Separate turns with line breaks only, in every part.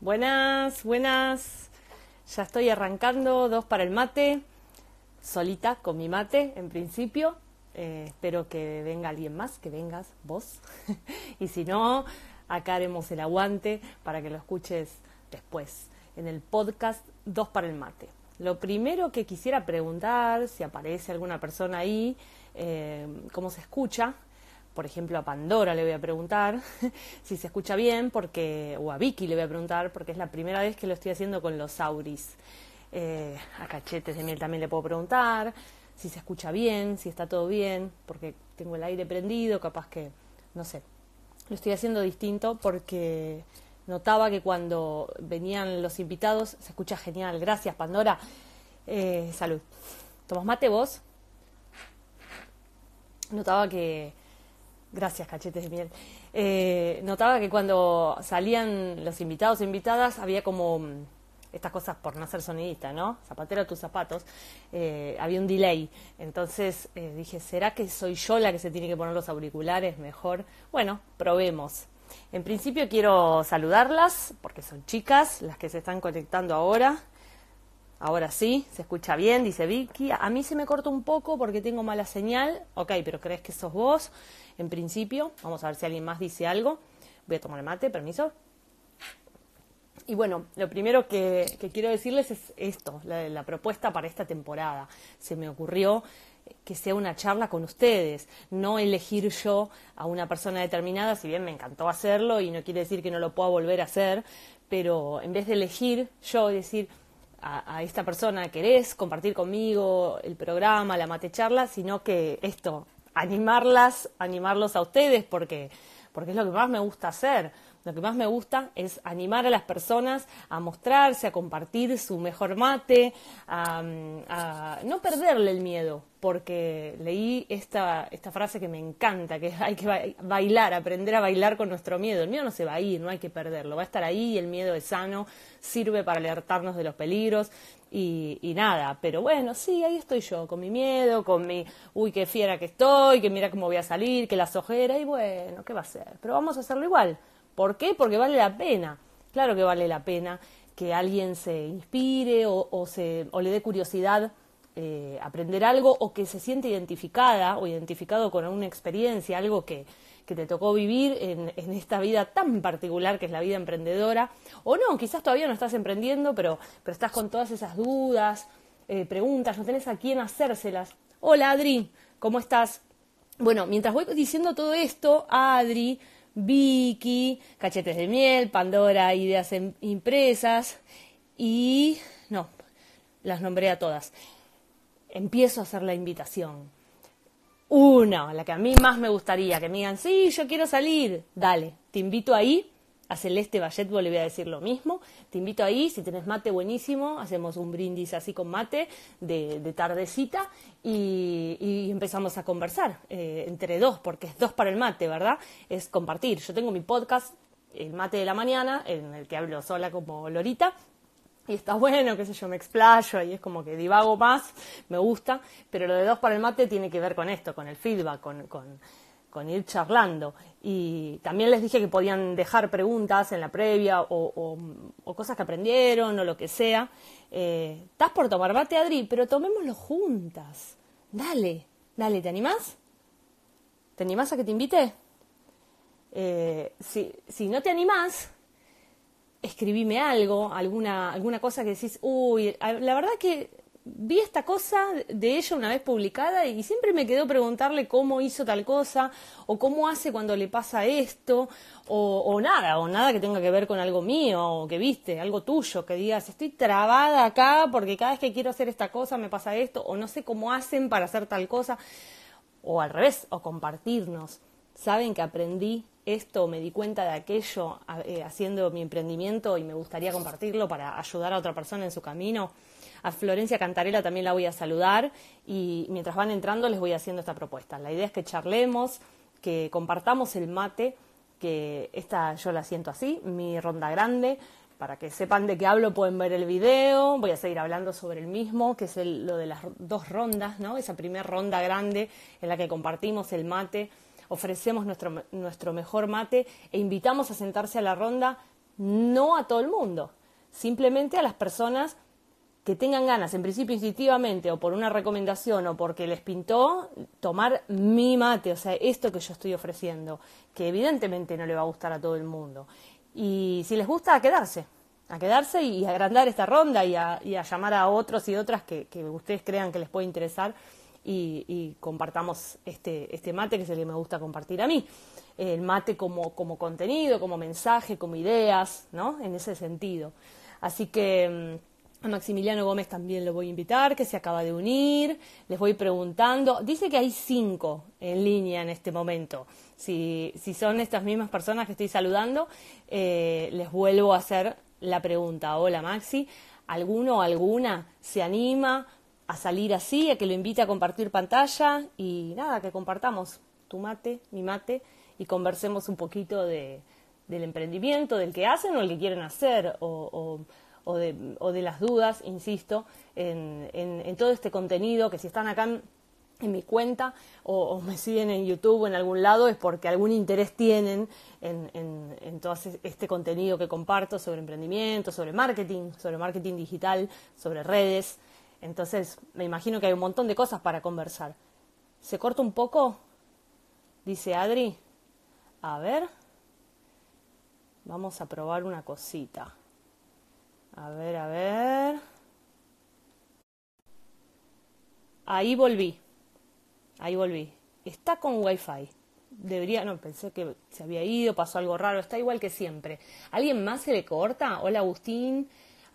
Buenas, buenas. Ya estoy arrancando dos para el mate, solita con mi mate en principio. Eh, espero que venga alguien más, que vengas vos. y si no, acá haremos el aguante para que lo escuches después en el podcast Dos para el mate. Lo primero que quisiera preguntar, si aparece alguna persona ahí, eh, cómo se escucha, por ejemplo, a Pandora le voy a preguntar si se escucha bien, porque, o a Vicky le voy a preguntar, porque es la primera vez que lo estoy haciendo con los auris. Eh, a Cachetes de Miel también le puedo preguntar si se escucha bien, si está todo bien, porque tengo el aire prendido, capaz que, no sé, lo estoy haciendo distinto porque notaba que cuando venían los invitados se escucha genial. Gracias, Pandora. Eh, salud. ¿Tomas mate vos? Notaba que Gracias, cachetes de miel. Eh, notaba que cuando salían los invitados e invitadas había como mm, estas cosas por no ser sonidista, ¿no? Zapatero a tus zapatos. Eh, había un delay. Entonces eh, dije, ¿será que soy yo la que se tiene que poner los auriculares mejor? Bueno, probemos. En principio quiero saludarlas porque son chicas las que se están conectando ahora. Ahora sí, se escucha bien, dice Vicky. A mí se me corta un poco porque tengo mala señal. Ok, pero ¿crees que sos vos? En principio, vamos a ver si alguien más dice algo. Voy a tomar el mate, permiso. Y bueno, lo primero que, quiero decirles es esto, la, la propuesta para esta temporada. Se me ocurrió que sea una charla con ustedes, no elegir yo a una persona determinada, si bien me encantó hacerlo y no quiere decir que no lo pueda volver a hacer, pero en vez de elegir yo decir, a, esta persona querés compartir conmigo el programa, la mate charla, sino que esto, animarlas, animarlos a ustedes, porque, porque es lo que más me gusta hacer. Lo que más me gusta es animar a las personas a mostrarse, a compartir su mejor mate, a, no perderle el miedo, porque leí esta, esta frase que me encanta, que hay que bailar, aprender a bailar con nuestro miedo. El miedo no se va a ir, no hay que perderlo, va a estar ahí el miedo es sano, sirve para alertarnos de los peligros y, y, nada, pero bueno, sí, ahí estoy yo, con mi miedo, con mi, uy, qué fiera que estoy, que mira cómo voy a salir, que las ojeras, y bueno, ¿qué va a ser? Pero vamos a hacerlo igual. ¿Por qué? Porque vale la pena. Claro que vale la pena que alguien se inspire o, se, le dé curiosidad eh, aprender algo o que se siente identificada o identificado con una experiencia, algo que, que te tocó vivir en, en, esta vida tan particular que es la vida emprendedora. O no, quizás todavía no estás emprendiendo, pero, pero estás con todas esas dudas, eh, preguntas, no tenés a quién hacérselas. Hola Adri, ¿cómo estás? Bueno, mientras voy diciendo todo esto, Adri Vicky, Cachetes de Miel, Pandora, Ideas Impresas y... no, las nombré a todas. Empiezo a hacer la invitación. Una, la que a mí más me gustaría, que me digan, sí, yo quiero salir, dale, te invito ahí a Celeste Balletbo le voy a decir lo mismo. Te invito ahí, si tenés mate buenísimo, hacemos un brindis así con mate de, tardecita y, empezamos a conversar eh, entre dos, porque es dos para el mate, ¿verdad? Es compartir. Yo tengo mi podcast, El Mate de la Mañana, en el que hablo sola como Lorita, y está bueno, qué sé yo, me explayo y es como que divago más, me gusta, pero lo de dos para el mate tiene que ver con esto, con el feedback, con, con con ir charlando. Y también les dije que podían dejar preguntas en la previa o, cosas que aprendieron o lo que sea. Eh, ¿Estás por tomar mate, Adri? Pero tomémoslo juntas. Dale, dale, ¿te animás? ¿Te animás a que te invite? Eh, si, si no te animás, escribime algo, alguna, alguna cosa que decís, uy, la verdad que vi esta cosa de ella una vez publicada y siempre me quedó preguntarle cómo hizo tal cosa o cómo hace cuando le pasa esto o, nada, o nada que tenga que ver con algo mío o que viste, algo tuyo, que digas estoy trabada acá porque cada vez que quiero hacer esta cosa me pasa esto o no sé cómo hacen para hacer tal cosa o al revés, o compartirnos. Saben que aprendí esto, me di cuenta de aquello eh, haciendo mi emprendimiento y me gustaría compartirlo para ayudar a otra persona en su camino a Florencia Cantarela también la voy a saludar y mientras van entrando les voy haciendo esta propuesta. La idea es que charlemos, que compartamos el mate, que esta yo la siento así, mi ronda grande. Para que sepan de qué hablo pueden ver el video, voy a seguir hablando sobre el mismo, que es lo de las dos rondas, ¿no? Esa primera ronda grande en la que compartimos el mate, ofrecemos nuestro, nuestro mejor mate e invitamos a sentarse a la ronda no a todo el mundo, simplemente a las personas que tengan ganas, en principio instintivamente, o por una recomendación, o porque les pintó, tomar mi mate, o sea, esto que yo estoy ofreciendo, que evidentemente no le va a gustar a todo el mundo. Y si les gusta, a quedarse, a quedarse y agrandar esta ronda y a, llamar a otros y otras que, ustedes crean que les puede interesar y, compartamos este, este mate que es el que me gusta compartir a mí. El mate como, como contenido, como mensaje, como ideas, ¿no? En ese sentido. Así que mm, a Maximiliano Gómez también lo voy a invitar, que se acaba de unir. Les voy preguntando. Dice que hay cinco en línea en este momento. Si, si son estas mismas personas que estoy saludando, eh, les vuelvo a hacer la pregunta. Hola Maxi, ¿alguno o alguna se anima a salir así, a que lo invite a compartir pantalla y nada, que compartamos tu mate, mi mate y conversemos un poquito de, del emprendimiento, del que hacen o el que quieren hacer o, o, de, o de, las dudas, insisto, en, en, todo este contenido que si están acá en, mi cuenta o, me siguen en YouTube o en algún lado es porque algún interés tienen en, en, todo este contenido que comparto sobre emprendimiento, sobre marketing, sobre marketing digital, sobre redes. Entonces, me imagino que hay un montón de cosas para conversar. ¿Se corta un poco? Dice Adri. A ver. Vamos a probar una cosita. A ver, a ver. Ahí volví. Ahí volví. Está con Wi-Fi. Debería, no, pensé que se había ido, pasó algo raro. Está igual que siempre. ¿Alguien más se le corta? Hola Agustín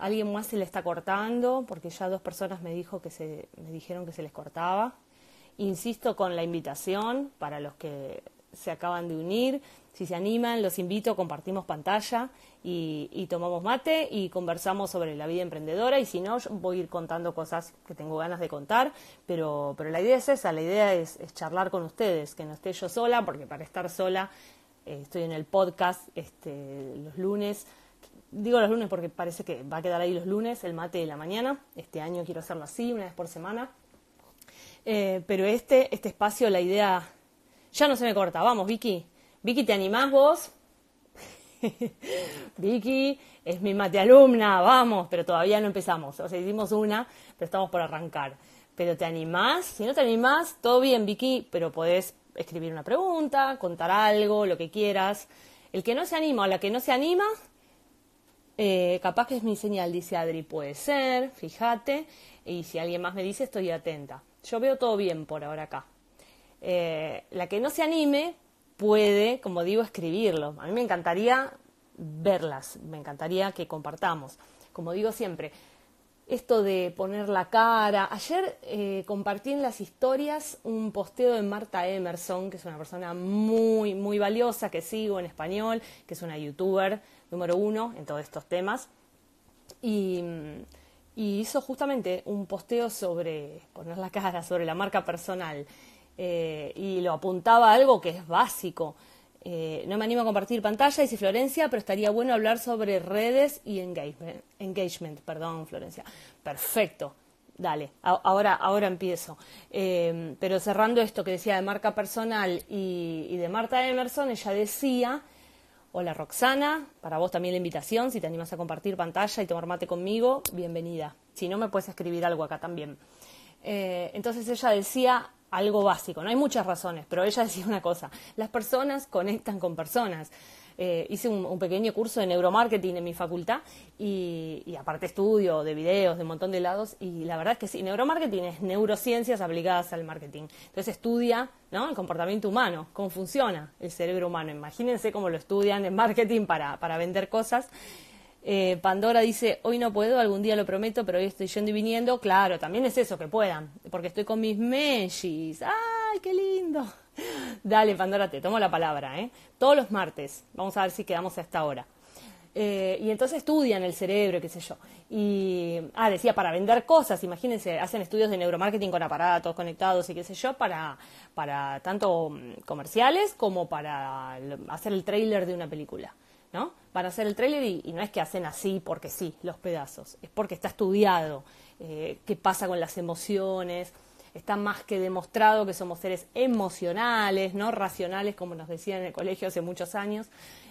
alguien más se le está cortando, porque ya dos personas me, dijo que se, me dijeron que se les cortaba. Insisto con la invitación para los que se acaban de unir. Si se animan, los invito, compartimos pantalla y, tomamos mate y conversamos sobre la vida emprendedora. Y si no, voy a ir contando cosas que tengo ganas de contar. Pero, pero la idea es esa, la idea es, charlar con ustedes, que no esté yo sola, porque para estar sola eh, estoy en el podcast este, los lunes digo los lunes porque parece que va a quedar ahí los lunes, el mate de la mañana. Este año quiero hacerlo así, una vez por semana. Eh, pero este, este espacio, la idea ya no se me corta. Vamos, Vicky. Vicky, ¿te animás vos? Vicky es mi mate alumna, vamos, pero todavía no empezamos. O sea, hicimos una, pero estamos por arrancar. Pero ¿te animás? Si no te animás, todo bien, Vicky, pero podés escribir una pregunta, contar algo, lo que quieras. El que no se anima o la que no se anima, eh, capaz que es mi señal, dice Adri, puede ser, fíjate, y si alguien más me dice, estoy atenta. Yo veo todo bien por ahora acá. Eh, la que no se anime puede, como digo, escribirlo. A mí me encantaría verlas, me encantaría que compartamos. Como digo siempre, esto de poner la cara. Ayer eh, compartí en las historias un posteo de Marta Emerson, que es una persona muy, muy valiosa que sigo en español, que es una youtuber número uno en todos estos temas. Y, hizo justamente un posteo sobre poner la cara, sobre la marca personal. Eh, y lo apuntaba a algo que es básico. Eh, no me animo a compartir pantalla, dice Florencia, pero estaría bueno hablar sobre redes y engagement. engagement perdón, Florencia. Perfecto. Dale, ahora, ahora empiezo. Eh, pero cerrando esto que decía de marca personal y, y de Marta Emerson, ella decía Hola Roxana, para vos también la invitación, si te animas a compartir pantalla y tomar mate conmigo, bienvenida. Si no, me puedes escribir algo acá también. Eh, entonces ella decía algo básico, no hay muchas razones, pero ella decía una cosa, las personas conectan con personas. Eh, hice un, pequeño curso de neuromarketing en mi facultad y, aparte estudio de videos de un montón de lados y la verdad es que sí, neuromarketing es neurociencias aplicadas al marketing. Entonces estudia ¿no? el comportamiento humano, cómo funciona el cerebro humano. Imagínense cómo lo estudian en marketing para, para vender cosas. Eh, Pandora dice, hoy no puedo, algún día lo prometo, pero hoy estoy yendo y viniendo. Claro, también es eso, que puedan, porque estoy con mis meshis. ¡Ay, qué lindo! Dale, Pandora, te tomo la palabra, ¿eh? Todos los martes, vamos a ver si quedamos a esta hora. Eh, y entonces estudian el cerebro, qué sé yo. Y, ah, decía, para vender cosas, imagínense, hacen estudios de neuromarketing con aparatos conectados y qué sé yo, para, para tanto mm, comerciales como para hacer el trailer de una película. ¿No? Van a hacer el trailer y, no es que hacen así porque sí, los pedazos, es porque está estudiado eh, qué pasa con las emociones, está más que demostrado que somos seres emocionales, no racionales, como nos decían en el colegio hace muchos años.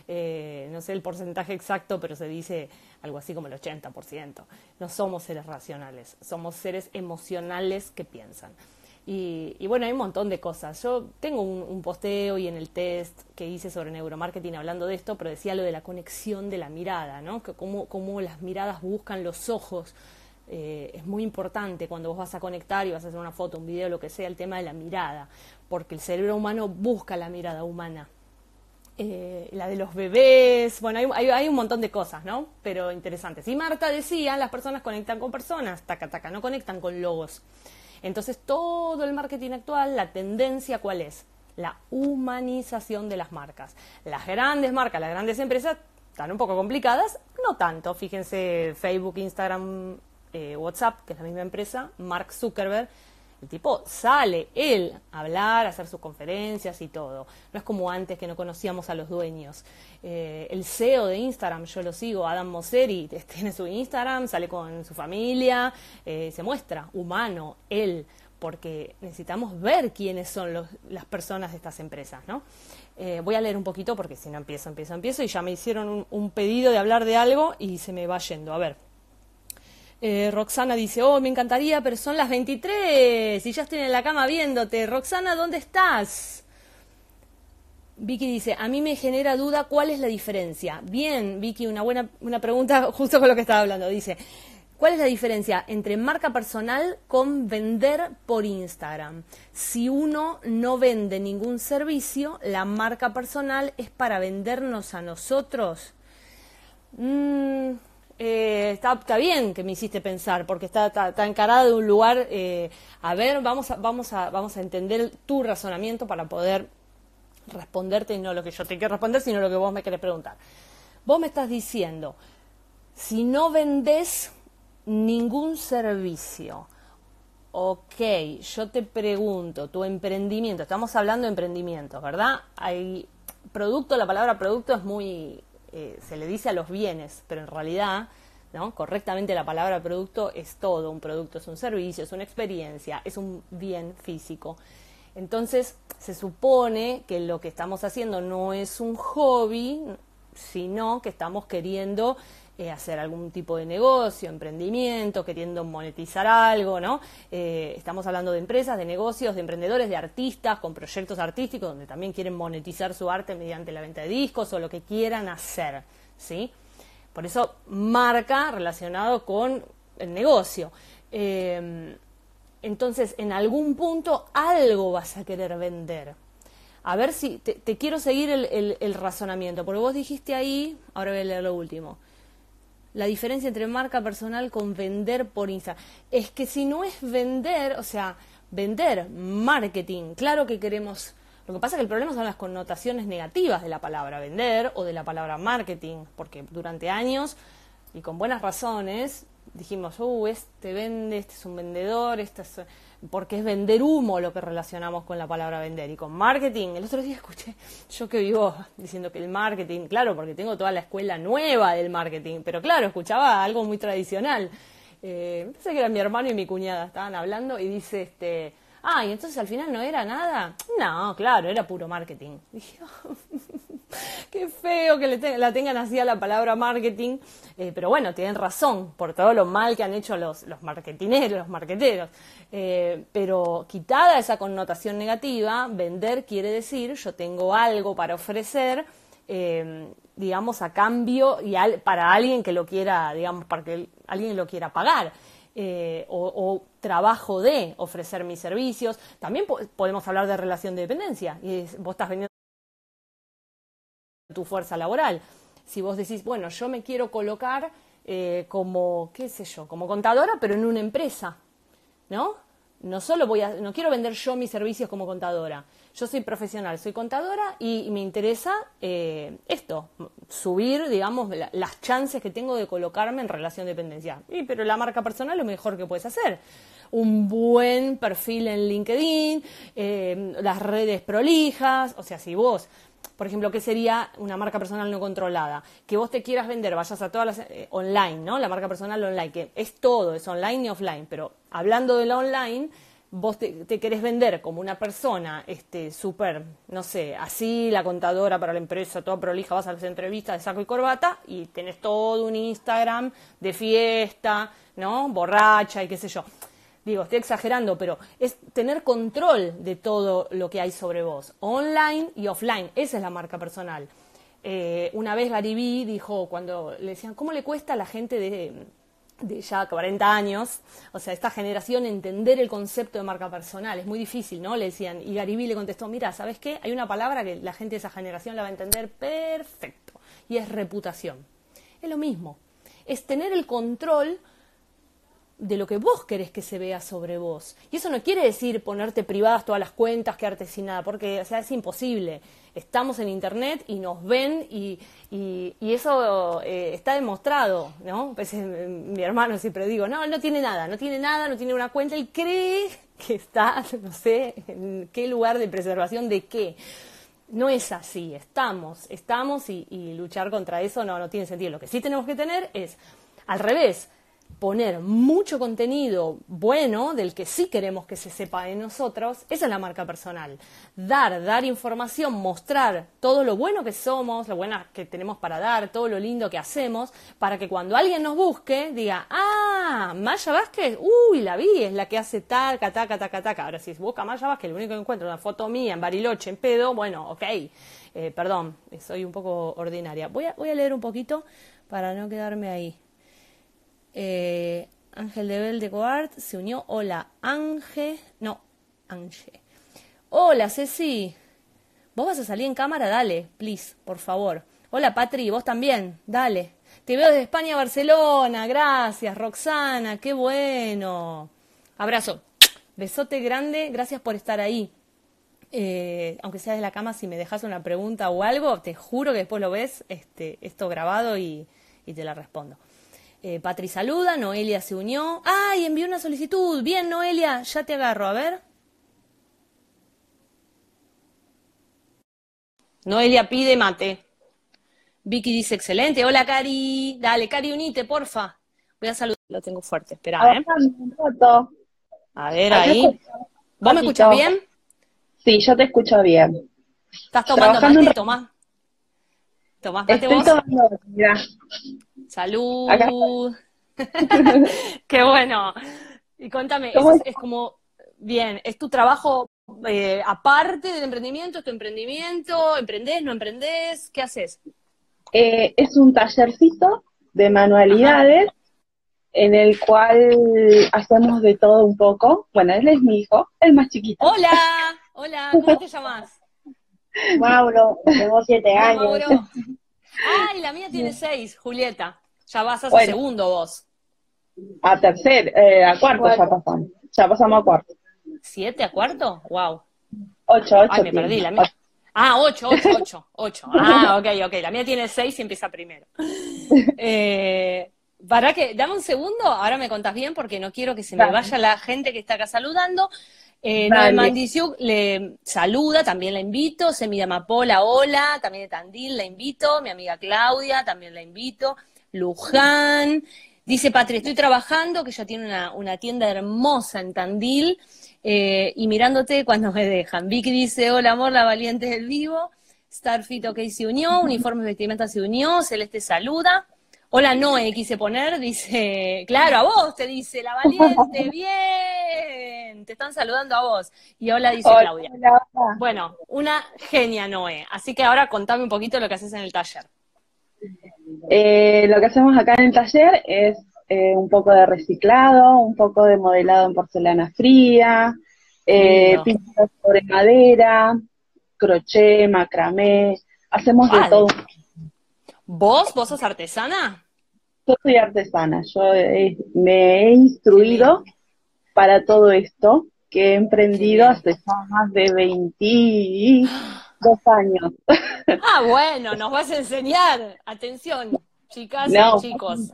eh, no sé el porcentaje exacto, pero se dice algo así como el 80%. No somos seres racionales, somos seres emocionales que piensan. Y, bueno, hay un montón de cosas. Yo tengo un, posteo y en el test que hice sobre neuromarketing hablando de esto, pero decía lo de la conexión de la mirada, ¿no? Que cómo, cómo las miradas buscan los ojos. Eh, es muy importante cuando vos vas a conectar y vas a hacer una foto, un video, lo que sea, el tema de la mirada, porque el cerebro humano busca la mirada humana. Eh, la de los bebés, bueno, hay, hay, un montón de cosas, ¿no? Pero interesantes. Y Marta decía, las personas conectan con personas, taca, taca, no conectan con logos. Entonces, todo el marketing actual, la tendencia, ¿cuál es? La humanización de las marcas. Las grandes marcas, las grandes empresas, están un poco complicadas, no tanto. Fíjense, Facebook, Instagram, eh, WhatsApp, que es la misma empresa, Mark Zuckerberg, el tipo sale él a hablar, a hacer sus conferencias y todo. No es como antes que no conocíamos a los dueños. Eh, el CEO de Instagram, yo lo sigo, Adam Mosseri, tiene su Instagram, sale con su familia, eh, se muestra humano, él, porque necesitamos ver quiénes son las personas de estas empresas, ¿no? Eh, voy a leer un poquito porque si no empiezo, empiezo, empiezo y ya me hicieron un pedido de hablar de algo y se me va yendo. A ver. Eh, Roxana dice, oh, me encantaría, pero son las 23 y ya estoy en la cama viéndote. Roxana, ¿dónde estás? Vicky dice, a mí me genera duda cuál es la diferencia. Bien, Vicky, una buena una pregunta justo con lo que estaba hablando. Dice, ¿cuál es la diferencia entre marca personal con vender por Instagram? Si uno no vende ningún servicio, la marca personal es para vendernos a nosotros. Mm, eh, está, bien que me hiciste pensar, porque está, está, encarada de un lugar, eh, a ver, vamos a, vamos, a, vamos a entender tu razonamiento para poder responderte, y no lo que yo te quiero responder, sino lo que vos me querés preguntar. Vos me estás diciendo, si no vendés ningún servicio, ok, yo te pregunto, tu emprendimiento, estamos hablando de emprendimiento, ¿verdad? Hay producto, la palabra producto es muy eh, se le dice a los bienes, pero en realidad, ¿no? Correctamente la palabra producto es todo. Un producto es un servicio, es una experiencia, es un bien físico. Entonces, se supone que lo que estamos haciendo no es un hobby, sino que estamos queriendo eh, hacer algún tipo de negocio, emprendimiento, queriendo monetizar algo, ¿no? Eh, estamos hablando de empresas, de negocios, de emprendedores, de artistas, con proyectos artísticos, donde también quieren monetizar su arte mediante la venta de discos o lo que quieran hacer, ¿sí? Por eso marca relacionado con el negocio. Eh, entonces, en algún punto algo vas a querer vender. A ver si te, quiero seguir el, el, razonamiento, porque vos dijiste ahí, ahora voy a leer lo último la diferencia entre marca personal con vender por Instagram. Es que si no es vender, o sea, vender, marketing, claro que queremos... Lo que pasa es que el problema son las connotaciones negativas de la palabra vender o de la palabra marketing, porque durante años, y con buenas razones, dijimos, uh, este vende, este es un vendedor, este es porque es vender humo lo que relacionamos con la palabra vender. Y con marketing, el otro día escuché, yo que vivo diciendo que el marketing, claro, porque tengo toda la escuela nueva del marketing, pero claro, escuchaba algo muy tradicional. Eh, pensé que era mi hermano y mi cuñada, estaban hablando y dice, este, ah, y entonces al final no era nada. No, claro, era puro marketing. Oh, qué feo que le la tengan así a la palabra marketing. Eh, pero bueno, tienen razón por todo lo mal que han hecho los, marketineros, los marqueteros. Eh, pero quitada esa connotación negativa, vender quiere decir yo tengo algo para ofrecer, eh, digamos, a cambio y para alguien que lo quiera, digamos, para que alguien lo quiera pagar. o, trabajo de ofrecer mis servicios. También podemos hablar de relación de dependencia. Y vos estás vendiendo tu fuerza laboral. Si vos decís, bueno, yo me quiero colocar eh, como, qué sé yo, como contadora, pero en una empresa, ¿no? No solo voy a, no quiero vender yo mis servicios como contadora. Yo soy profesional, soy contadora y, me interesa eh, esto, subir, digamos, las chances que tengo de colocarme en relación de dependencia. Y, pero la marca personal es lo mejor que puedes hacer. Un buen perfil en LinkedIn, eh, las redes prolijas, o sea, si vos por ejemplo, ¿qué sería una marca personal no controlada? Que vos te quieras vender, vayas a todas las eh, online, ¿no? La marca personal online, que es todo, es online y offline, pero hablando de la online, vos te, querés vender como una persona este súper, no sé, así la contadora para la empresa, toda prolija, vas a las entrevistas de saco y corbata y tenés todo un Instagram de fiesta, ¿no? Borracha y qué sé yo. Digo, estoy exagerando, pero es tener control de todo lo que hay sobre vos, online y offline. Esa es la marca personal. Eh, una vez Garibí dijo, cuando le decían, ¿cómo le cuesta a la gente de de ya 40 años, o sea, esta generación entender el concepto de marca personal, es muy difícil, ¿no? Le decían, y Garibí le contestó, mira, ¿sabes qué? Hay una palabra que la gente de esa generación la va a entender perfecto, y es reputación. Es lo mismo, es tener el control de lo que vos querés que se vea sobre vos. Y eso no quiere decir ponerte privadas todas las cuentas, quedarte sin nada, porque o sea, es imposible. Estamos en Internet y nos ven y, y, eso eh, está demostrado, ¿no? Pues, mi hermano siempre digo, no, él no tiene nada, no tiene nada, no tiene una cuenta, él cree que está, no sé, en qué lugar de preservación de qué. No es así, estamos, estamos y, y luchar contra eso no, no tiene sentido. Lo que sí tenemos que tener es, al revés, poner mucho contenido bueno del que sí queremos que se sepa de nosotros, esa es la marca personal. Dar, dar información, mostrar todo lo bueno que somos, lo bueno que tenemos para dar, todo lo lindo que hacemos, para que cuando alguien nos busque diga, ah, Maya Vázquez, uy, la vi, es la que hace taca, taca, taca, taca. Ahora, si busca Maya Vázquez, lo único que encuentra es una foto mía en Bariloche, en pedo, bueno, ok. Eh, perdón, soy un poco ordinaria. Voy a, voy a leer un poquito para no quedarme ahí. Eh, Ángel de Bel de Coart se unió. Hola, Ángel. No, Ángel. Hola, Ceci. ¿Vos vas a salir en cámara? Dale, please, por favor. Hola, Patri, vos también. Dale. Te veo desde España a Barcelona. Gracias, Roxana. Qué bueno. Abrazo. Besote grande. Gracias por estar ahí. Eh, aunque sea de la cama, si me dejas una pregunta o algo, te juro que después lo ves este, esto grabado y te la respondo. Eh, Patri saluda, Noelia se unió. ¡Ay! Envió una solicitud. Bien, Noelia, ya te agarro, a ver. Noelia pide mate. Vicky dice excelente. Hola, Cari. Dale, Cari, unite, porfa. Voy a saludar. Lo tengo fuerte. Espera, ¿eh? A ver, ahí. ¿Vos me escuchas bien?
Sí, yo te escucho bien.
¿Estás tomando mate? Tomás. Tomás mate Estoy Tomando, mira. Salud. Qué bueno. Y contame, es, como, bien, ¿es tu trabajo eh, aparte del emprendimiento? ¿Es tu emprendimiento? ¿Emprendés? ¿No emprendés? ¿Qué haces?
Eh, es un tallercito de manualidades en el cual hacemos de todo un poco. Bueno, él es mi hijo, el más chiquito.
Hola, hola, ¿cómo te llamas?
Mauro, tengo siete años. Mauro.
Ay, la mía tiene seis, Julieta. Ya vas a segundo vos.
A tercer, eh, a cuarto, ya pasamos. Ya pasamos a cuarto.
¿Siete a cuarto? Wow.
Ocho, ocho.
Ay, me perdí. La mía... Ah, ocho, ocho, ocho, ocho. Ah, ok, ok. La mía tiene seis y empieza primero. Eh, para que, dame un segundo, ahora me contás bien porque no quiero que se me vaya la gente que está acá saludando. Eh, Noel le saluda, también la invito. Semilla Amapola, hola, también de Tandil la invito. Mi amiga Claudia, también la invito. Luján. Dice Patri, estoy trabajando, que ya tiene una, tienda hermosa en Tandil, eh, y mirándote cuando me dejan. Vicky dice, hola amor, la valiente del vivo. Starfit OK se unió, Uniformes Vestimenta se unió, Celeste saluda. Hola Noé, quise poner, dice, claro, a vos te dice, la valiente, bien, te están saludando a vos. Y hola, dice Claudia. Bueno, una genia Noé, así que ahora contame un poquito lo que haces en el taller.
Eh, lo que hacemos acá en el taller es eh, un poco de reciclado, un poco de modelado en porcelana fría, eh, pintura sobre madera, crochet, macramé, hacemos de todo.
¿Vos? ¿Vos sos artesana?
Yo soy artesana, yo me he instruido para todo esto, que he emprendido hace más de 20, Dos años.
Ah, bueno, nos vas a enseñar. Atención, chicas y chicos.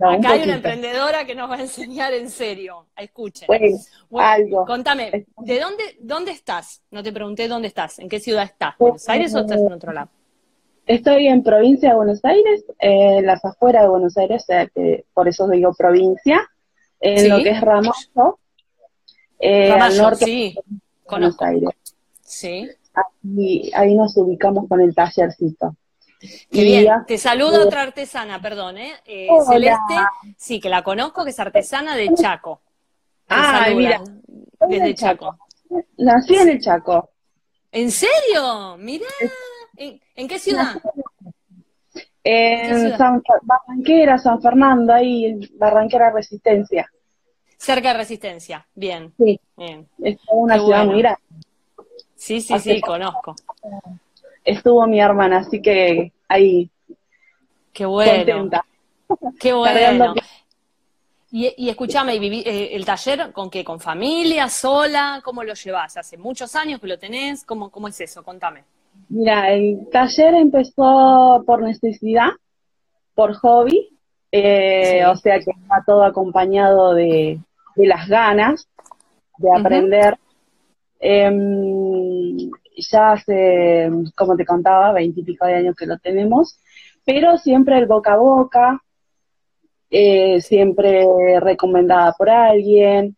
Acá hay una emprendedora que nos va a enseñar en serio. Escuchen. algo. Contame, ¿de dónde, dónde estás? No te pregunté dónde estás. ¿En qué ciudad estás? ¿Buenos Aires o estás en otro lado?
Estoy en provincia de Buenos Aires, en las afueras de Buenos Aires, por eso digo provincia, en lo que es Ramoso. eh, al norte
sí,
de Buenos Aires.
Sí.
Ahí, ahí nos ubicamos con el tallercito.
Qué
Y
bien. Te saluda otra artesana, perdón, ¿eh? Eh. Celeste, sí, que la conozco, que es artesana de Chaco. Te saluda
mira.
Desde
del
Chaco.
Nací en el Chaco.
¿En serio? Mirá. ¿En, en qué ciudad? ¿En qué
En
ciudad?
San, Barranquera, San Fernando, ahí, Barranquera Resistencia.
Cerca de Resistencia. Bien,
Sí,
bien.
es una
Qué
ciudad
bueno.
muy grande.
Sí, sí,
Hace
sí, conozco.
Estuvo mi hermana, así que ahí,
Qué bueno.
contenta.
Qué bueno. Y, y escúchame, ¿y viví- eh, ¿el taller con qué? ¿Con familia, sola? ¿Cómo lo llevas? ¿Hace muchos años que lo tenés? ¿Cómo, cómo es eso? Contame.
Mira, el taller empezó por necesidad, por hobby, eh,
Sí.
o sea que va todo acompañado de, de las ganas de aprender. Em, ya hace, como te contaba, veintipico de años que lo tenemos, pero siempre el boca a boca, eh, siempre recomendada por alguien,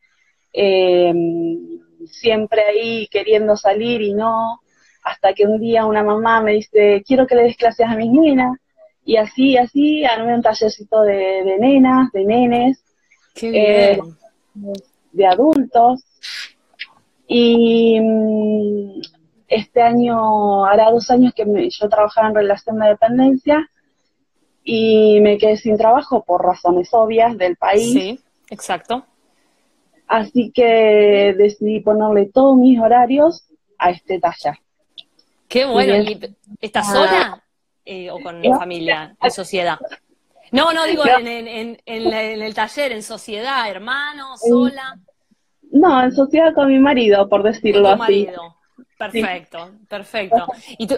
em, siempre ahí queriendo salir y no, hasta que un día una mamá me dice, quiero que le des clases a mis nenas, y así, así, armé un tallercito de, de nenas, de nenes,
Qué
Eh, de adultos, y mm, este año, hará dos años que me- yo trabajaba en relación de dependencia, y me quedé sin trabajo por razones obvias del país,
Sí, exacto.
así que decidí ponerle todos mis horarios a este taller.
Qué bueno. ¿Y ¿Estás
Ah.
sola eh, o con
No.
familia, en sociedad? No, no, digo
No.
en, en el taller, en sociedad, hermano, sola,
No, en sociedad con mi marido, por
con
decirlo
tu
así.
marido. Perfecto, perfecto. Y tú,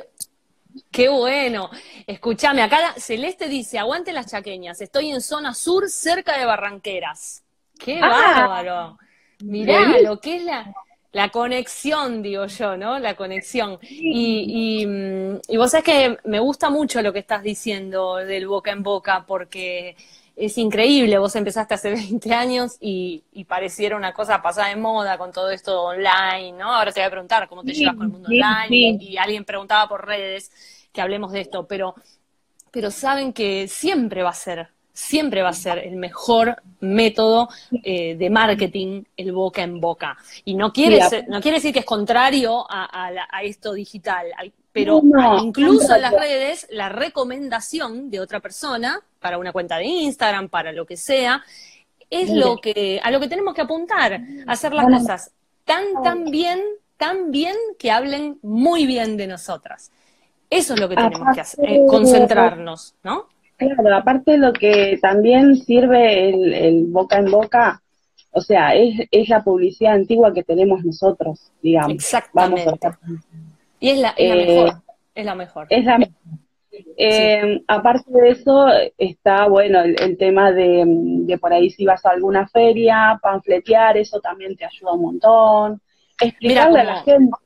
qué bueno. Escúchame, acá Celeste dice, aguante las chaqueñas, estoy en zona sur, cerca de Barranqueras. Qué
Ah.
bárbaro. Mirá lo que es la, la conexión, digo yo, ¿no? La conexión. Y, y, mm, y vos sabés que me gusta mucho lo que estás diciendo del boca en boca, porque es increíble. Vos empezaste hace 20 años y, y pareciera una cosa pasada de moda con todo esto online, ¿no? Ahora te voy a preguntar cómo te
Sí,
llevas con el mundo
sí,
online.
sí.
Y, y alguien preguntaba por redes que hablemos de esto, pero, pero saben que siempre va a ser, siempre va a ser el mejor método eh, de marketing el boca en boca. Y no quiere, ser- no quiere decir que es contrario a, a la- a esto digital, al- pero
No,
incluso en las redes, la recomendación de otra persona para una cuenta de Instagram, para lo que sea, es lo que, a lo que tenemos que apuntar, hacer las
Bueno.
cosas tan, tan bien, tan bien que hablen muy bien de nosotras. Eso es lo que tenemos que hacer, eh, concentrarnos, ¿no?
Claro, aparte lo que también sirve el, el boca en boca, o sea, es, es la publicidad antigua que tenemos nosotros, digamos.
Exactamente.
Vamos a
Y es la, es la
Eh,
mejor, es la mejor.
Es la Eh, Aparte de eso, está, bueno, el, el tema de, de por ahí si vas a alguna feria, panfletear, eso también te ayuda un montón. Explicarle a la gente.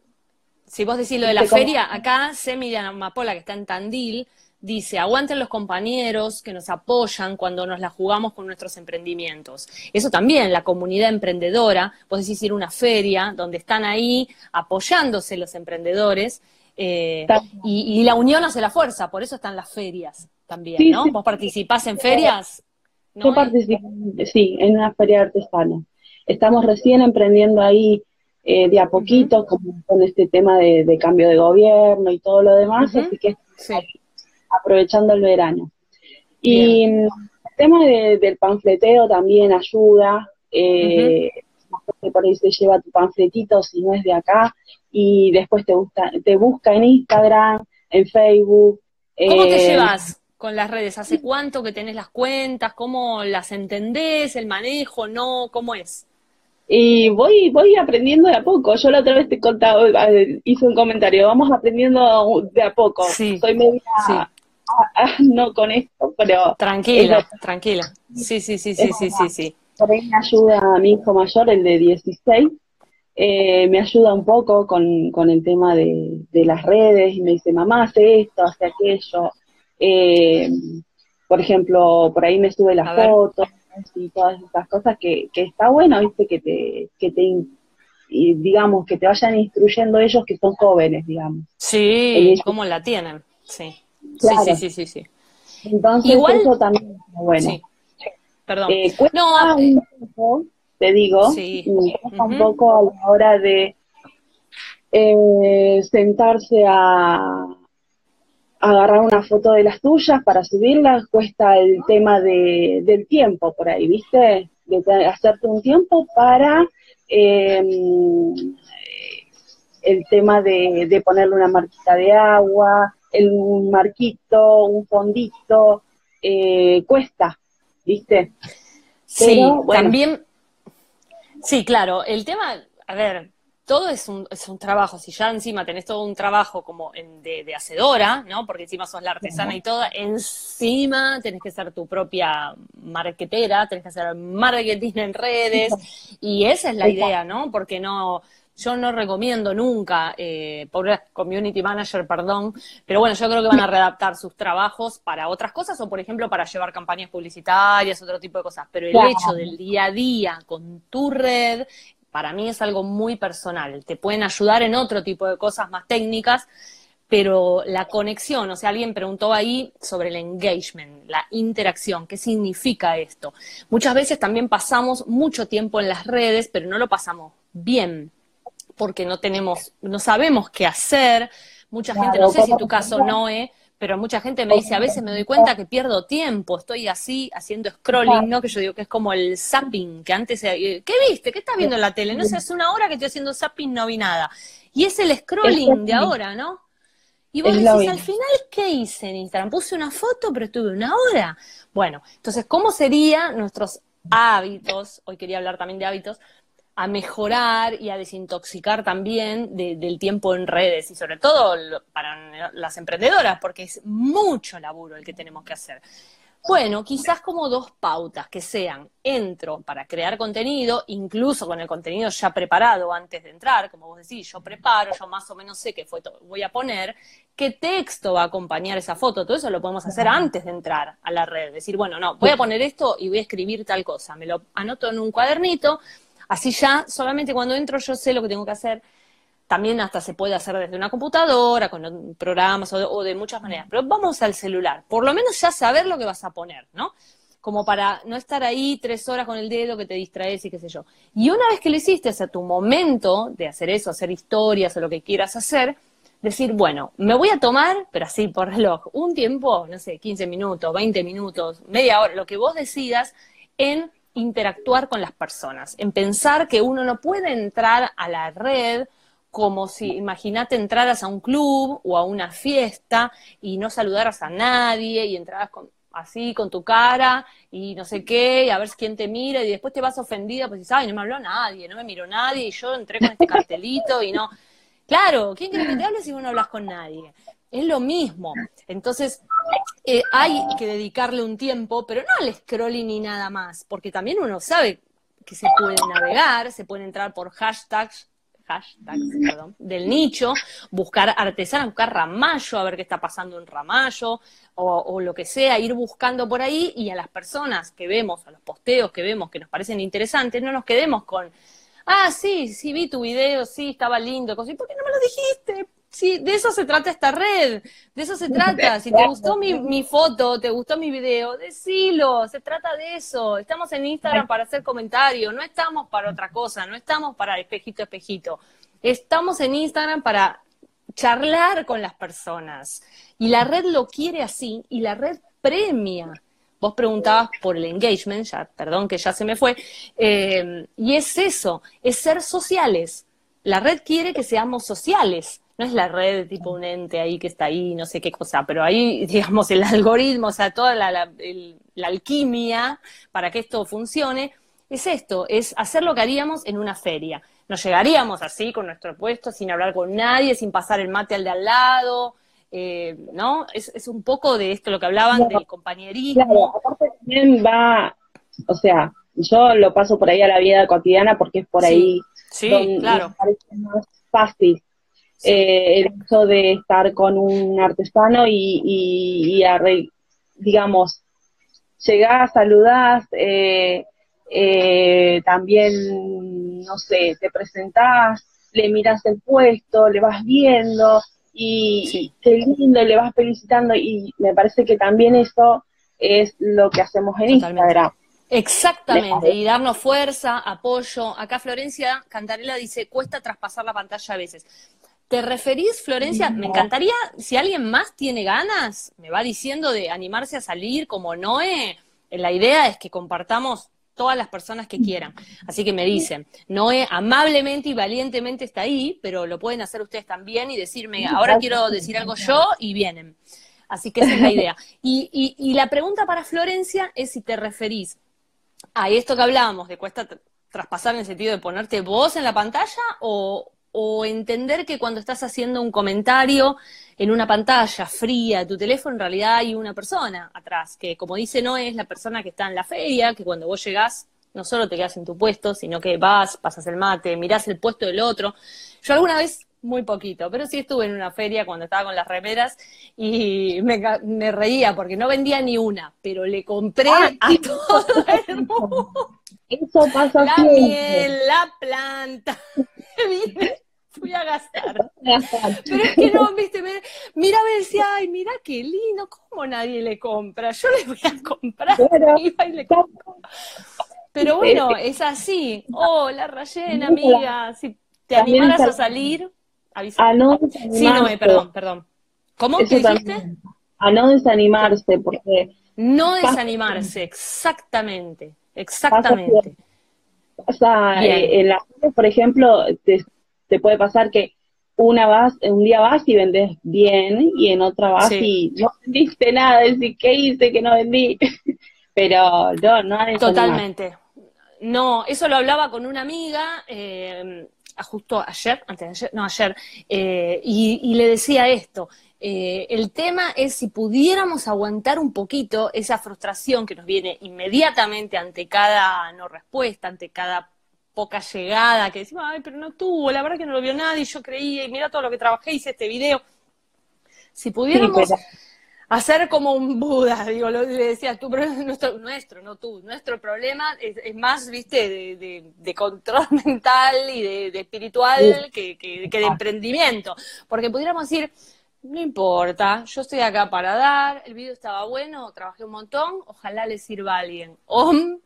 Si vos decís lo de la feria, acá Semi de Amapola, que está en Tandil, dice, aguanten los compañeros que nos apoyan cuando nos la jugamos con nuestros emprendimientos. Eso también, la comunidad emprendedora, vos decís ir a una feria donde están ahí apoyándose los emprendedores, eh, y, y la unión hace la fuerza, por eso están las ferias también,
Sí,
¿no?
sí.
Vos participás en ferias, ¿no?
Yo participo, sí, en una feria de artesanos. Estamos recién emprendiendo ahí eh, de a poquito, con este tema de, de cambio de gobierno y todo lo demás, así que
Sí.
Aprovechando el verano. Y el tema de- del panfleteo también ayuda. Eh, por ahí se lleva tu panfletito si no es de acá y después te, gusta, te busca en Instagram, en Facebook.
¿Cómo te
eh,
llevas con las redes? ¿Hace cuánto que tenés las cuentas? ¿Cómo las entendés? ¿El manejo? ¿No? ¿Cómo es?
Y voy, voy aprendiendo de a poco. Yo la otra vez te contaba, eh, hice un comentario, vamos aprendiendo de a poco.
Sí,
Soy media
sí.
no con esto, pero
Tranquila,
Es
tranquila. Sí, sí, sí, sí, sí, sí, sí.
por ahí me ayuda a mi hijo mayor, el de 16, eh, me ayuda un poco con, con el tema de, de las redes y me dice, mamá, hace esto, hace aquello. Eh, por ejemplo, por ahí me sube
A
las
ver.
fotos y todas esas cosas que, que está bueno, viste, que te, que te, y digamos, que te vayan instruyendo ellos que son jóvenes, digamos.
Sí, cómo la tienen, sí. Sí, sí, sí, sí,
Entonces eso también es bueno. Sí.
Perdón.
Eh, cuesta no, un poco, te digo, sí. cuesta un poco a la hora de eh, sentarse a, agarrar una foto de las tuyas para subirlas, cuesta el tema de, del tiempo por ahí, ¿viste? De hacerte un tiempo para em, el tema de, de, ponerle una marquita de agua, el, un marquito, un fondito, eh, cuesta, ¿viste?
sí, también, sí, claro, el tema, a ver, todo es un, es un trabajo, si ya encima tenés todo un trabajo como de, de, hacedora, ¿no? Porque encima sos la artesana y toda, encima tenés que ser tu propia marketera, tenés que hacer marketing en redes, y esa es la idea, ¿no? Porque no, yo no recomiendo nunca, eh, community manager, perdón, pero bueno, yo creo que van a readaptar sus trabajos para otras cosas o, por ejemplo, para llevar campañas publicitarias, otro tipo de cosas. Pero el hecho del día a día con tu red para mí es algo muy personal. Te pueden ayudar en otro tipo de cosas más técnicas, pero la conexión, o sea, alguien preguntó ahí sobre el engagement, la interacción, ¿qué significa esto? Muchas veces también pasamos mucho tiempo en las redes, pero no lo pasamos bien, porque no tenemos, no sabemos qué hacer. Mucha gente, no sé si tu caso, Noé, pero mucha gente me dice, a veces me doy cuenta que pierdo tiempo, estoy así haciendo scrolling, ¿no? Que yo digo que es como el zapping, que antes, eh, ¿qué viste? ¿Qué estás viendo en la tele? No sé, hace una hora que estoy haciendo zapping, no vi nada. Y es el scrolling de ahora, ¿no? Y vos decís, al final, ¿qué hice en Instagram? Puse una foto, pero estuve una hora. Bueno, entonces, ¿cómo serían nuestros hábitos? Hoy quería hablar también de hábitos a mejorar y a desintoxicar también del tiempo en redes y sobre todo para las emprendedoras, porque es mucho laburo el que tenemos que hacer. Bueno, quizás como dos pautas que sean, entro para crear contenido, incluso con el contenido ya preparado antes de entrar, como vos decís, yo preparo, yo más o menos sé qué foto voy a poner, qué texto va a acompañar esa foto, todo eso lo podemos hacer antes de entrar a la red, decir, bueno, no, voy a poner esto y voy a escribir tal cosa, me lo anoto en un cuadernito, Así ya, solamente cuando entro yo sé lo que tengo que hacer. También hasta se puede hacer desde una computadora, con programas o de, muchas maneras. Pero vamos al celular. Por lo menos ya saber lo que vas a poner, ¿no? Como para no estar ahí tres horas con el dedo que te distraes y qué sé yo. Y una vez que lo hiciste, o sea, tu momento de hacer eso, hacer historias o lo que quieras hacer, decir, bueno, me voy a tomar, pero así por reloj, un tiempo, no sé, 15 minutos, 20 minutos, media hora, lo que vos decidas, en interactuar con las personas, en pensar que uno no puede entrar a la red como si, imagínate, entraras a un club o a una fiesta y no saludaras a nadie y entraras con, así con tu cara y no sé qué, a ver quién te mira y después te vas ofendida, pues dices, ay, no me habló nadie, no me miró nadie y yo entré con este cartelito y no. Claro, ¿quién quiere que te hable si vos no hablas con nadie? Es lo mismo. Entonces, eh, hay que dedicarle un tiempo, pero no al scrolling ni nada más, porque también uno sabe que se puede navegar, se puede entrar por hashtags, hashtags perdón, del nicho, buscar artesana, buscar Ramallo, a ver qué está pasando en Ramallo, o, o, lo que sea, ir buscando por ahí y a las personas que vemos, a los posteos que vemos que nos parecen interesantes, no nos quedemos con, ah, sí, sí vi tu video, sí, estaba lindo, ¿por qué no me lo dijiste? Sí, de eso se trata esta red, de eso se trata. Si te gustó mi, foto, te gustó mi video, decilo, se trata de eso. Estamos en Instagram para hacer comentarios, no estamos para otra cosa, no estamos para espejito, espejito. Estamos en Instagram para charlar con las personas. Y la red lo quiere así y la red premia. Vos preguntabas por el engagement, ya, perdón que ya se me fue, eh, y es eso, es ser sociales. La red quiere que seamos sociales no es la red tipo un ente ahí que está ahí, no sé qué cosa, pero ahí, digamos, el algoritmo, o sea, toda la, alquimia para que esto funcione, es esto, es hacer lo que haríamos en una feria. Nos llegaríamos así con nuestro puesto, sin hablar con nadie, sin pasar el mate al de al lado, eh, ¿no? Es, es, un poco de esto lo que hablaban del compañerismo.
Claro, aparte también va, o sea, yo lo paso por ahí a la vida cotidiana porque es por ahí
sí, claro.
parece más fácil eh, el hecho de estar con un artesano y, y, digamos, llegás, saludás, eh, eh, también, no sé, te presentás, le miras el puesto, le vas viendo y qué lindo, le vas felicitando y me parece que también eso es lo que hacemos en Instagram.
Exactamente, y darnos fuerza, apoyo. Acá Florencia Cantarela dice, cuesta traspasar la pantalla a veces. ¿Te referís, Florencia? Me encantaría, si alguien más tiene ganas, me va diciendo de animarse a salir como Noé. La idea es que compartamos todas las personas que quieran. Así que me dicen, Noé amablemente y valientemente está ahí, pero lo pueden hacer ustedes también y decirme, ahora quiero decir algo yo y vienen. Así que esa es la idea. Y, y la pregunta para Florencia es si te referís a esto que hablábamos, de cuesta traspasar en el sentido de ponerte vos en la pantalla o, o entender que cuando estás haciendo un comentario en una pantalla fría de tu teléfono, en realidad hay una persona atrás, que como dice no es la persona que está en la feria, que cuando vos llegás no solo te quedas en tu puesto, sino que vas, pasas el mate, mirás el puesto del otro. Yo alguna vez, muy poquito, pero sí estuve en una feria cuando estaba con las remeras y me, reía porque no vendía ni una, pero le compré a todo el mundo.
Eso pasa
La miel, la planta. Fui a gastar. Pero es que no, viste, mira a ver si, ay, mira qué lindo, ¿cómo nadie le compra? Yo le voy a comprar. Pero bueno, es así. Hola, Rayena, amiga, si te animaras a salir,
avisa. A no
sí, no, perdón, perdón. ¿Cómo? ¿Qué dijiste?
A no desanimarse, porque...
No desanimarse, exactamente, exactamente.
O sea, eh, en la por ejemplo, te, te puede pasar que una vas, un día vas y vendes bien y en otra vas y no vendiste nada, decir, ¿qué hice que no vendí? Pero no, no hay
Totalmente. No, eso lo hablaba con una amiga, eh, justo ayer, antes de ayer, no ayer, eh, y, le decía esto. Eh, el tema es si pudiéramos aguantar un poquito esa frustración que nos viene inmediatamente ante cada no respuesta, ante cada poca llegada, que decimos, ay, pero no tuvo, la verdad que no lo vio nadie, yo creía, y mira todo lo que trabajé, hice este video. Si pudiéramos hacer como un Buda, digo, lo, le decías tú, pero nuestro, nuestro, no tú, nuestro problema es, más, viste, de, control mental y de, espiritual que, que, que de emprendimiento. Porque pudiéramos decir, no importa, yo estoy acá para dar, el video estaba bueno, trabajé un montón, ojalá le sirva a alguien.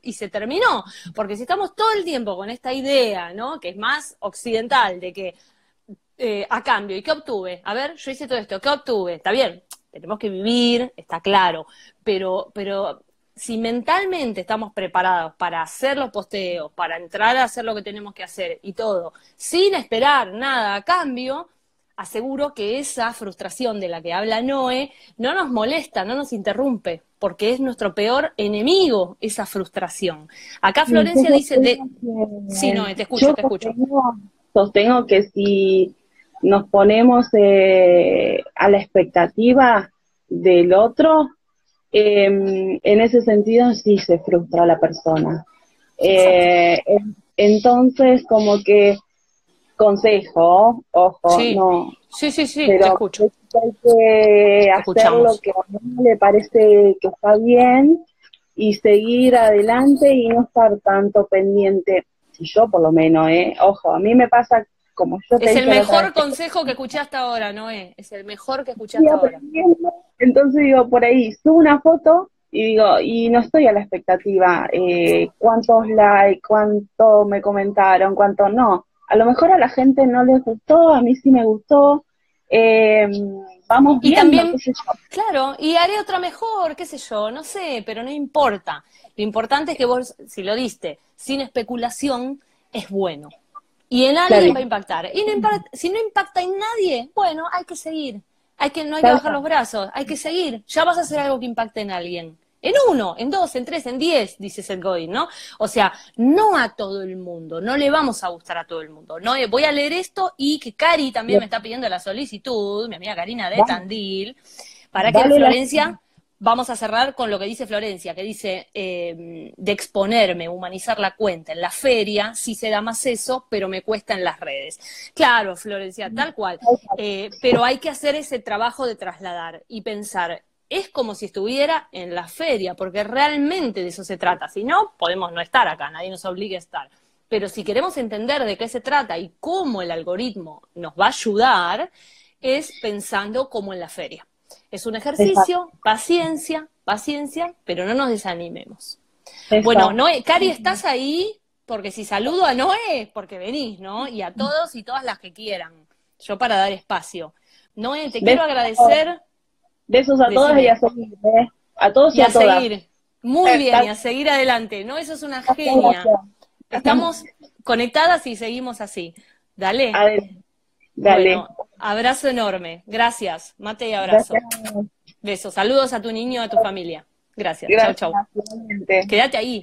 y se terminó, porque si estamos todo el tiempo con esta idea, ¿no? Que es más occidental, de que eh, a cambio, ¿y qué obtuve? A ver, yo hice todo esto, ¿qué obtuve? Está bien, tenemos que vivir, está claro, pero, pero si mentalmente estamos preparados para hacer los posteos, para entrar a hacer lo que tenemos que hacer y todo, sin esperar nada a cambio, aseguro que esa frustración de la que habla Noé no nos molesta, no nos interrumpe, porque es nuestro peor enemigo, esa frustración. Acá Florencia dice de... Sí, Noé, te escucho, te escucho.
Sostengo, que si nos ponemos eh, a la expectativa del otro, em, en ese sentido sí se frustra la persona. Eh, entonces, como que consejo, ojo, no.
Sí, sí, sí, te escucho.
Hay que hacer lo que a uno le parece que está bien y seguir adelante y no estar tanto pendiente. Si yo, por lo menos, ¿eh? Ojo, a mí me pasa como yo
Es el mejor consejo que escuché hasta ahora, Noé. Es el mejor que escuché hasta ahora.
Entonces digo, por ahí, subo una foto y digo, y no estoy a la expectativa, eh, cuántos likes, cuánto me comentaron, cuánto no a lo mejor a la gente no les gustó, a mí sí me gustó. Eh, vamos y también,
claro, y haré otra mejor, qué sé yo, no sé, pero no importa. Lo importante es que vos, si lo diste sin especulación, es bueno. Y en alguien va a impactar. Y si no impacta en nadie, bueno, hay que seguir. Hay que, no hay que bajar los brazos, hay que seguir. Ya vas a hacer algo que impacte en alguien. En uno, en dos, en tres, en diez, dice Seth Godin, ¿no? O sea, no a todo el mundo, no le vamos a gustar a todo el mundo. No, eh, voy a leer esto y que Cari también me está pidiendo la solicitud, mi amiga Karina de Tandil, para que Florencia, vamos a cerrar con lo que dice Florencia, que dice eh, de exponerme, humanizar la cuenta. En la feria sí se da más eso, pero me cuesta en las redes. Claro, Florencia, tal cual. Eh, pero hay que hacer ese trabajo de trasladar y pensar, es como si estuviera en la feria, porque realmente de eso se trata. Si no, podemos no estar acá, nadie nos obliga a estar. Pero si queremos entender de qué se trata y cómo el algoritmo nos va a ayudar, es pensando como en la feria. Es un ejercicio, paciencia, paciencia, pero no nos desanimemos. Bueno, Noé, Cari, ¿estás ahí? Porque si saludo a Noé, porque venís, ¿no? Y a todos y todas las que quieran. Yo para dar espacio. Noé, te quiero agradecer.
Besos a todos y a seguir, ¿eh? A todos y, a, seguir.
Muy eh, bien, y a seguir adelante. No, eso es una genia. Estamos conectadas y seguimos así. Dale. Dale. abrazo enorme. Gracias. Mate y abrazo. Besos. Saludos a tu niño, a tu familia. Gracias. chau, chau. Quédate ahí.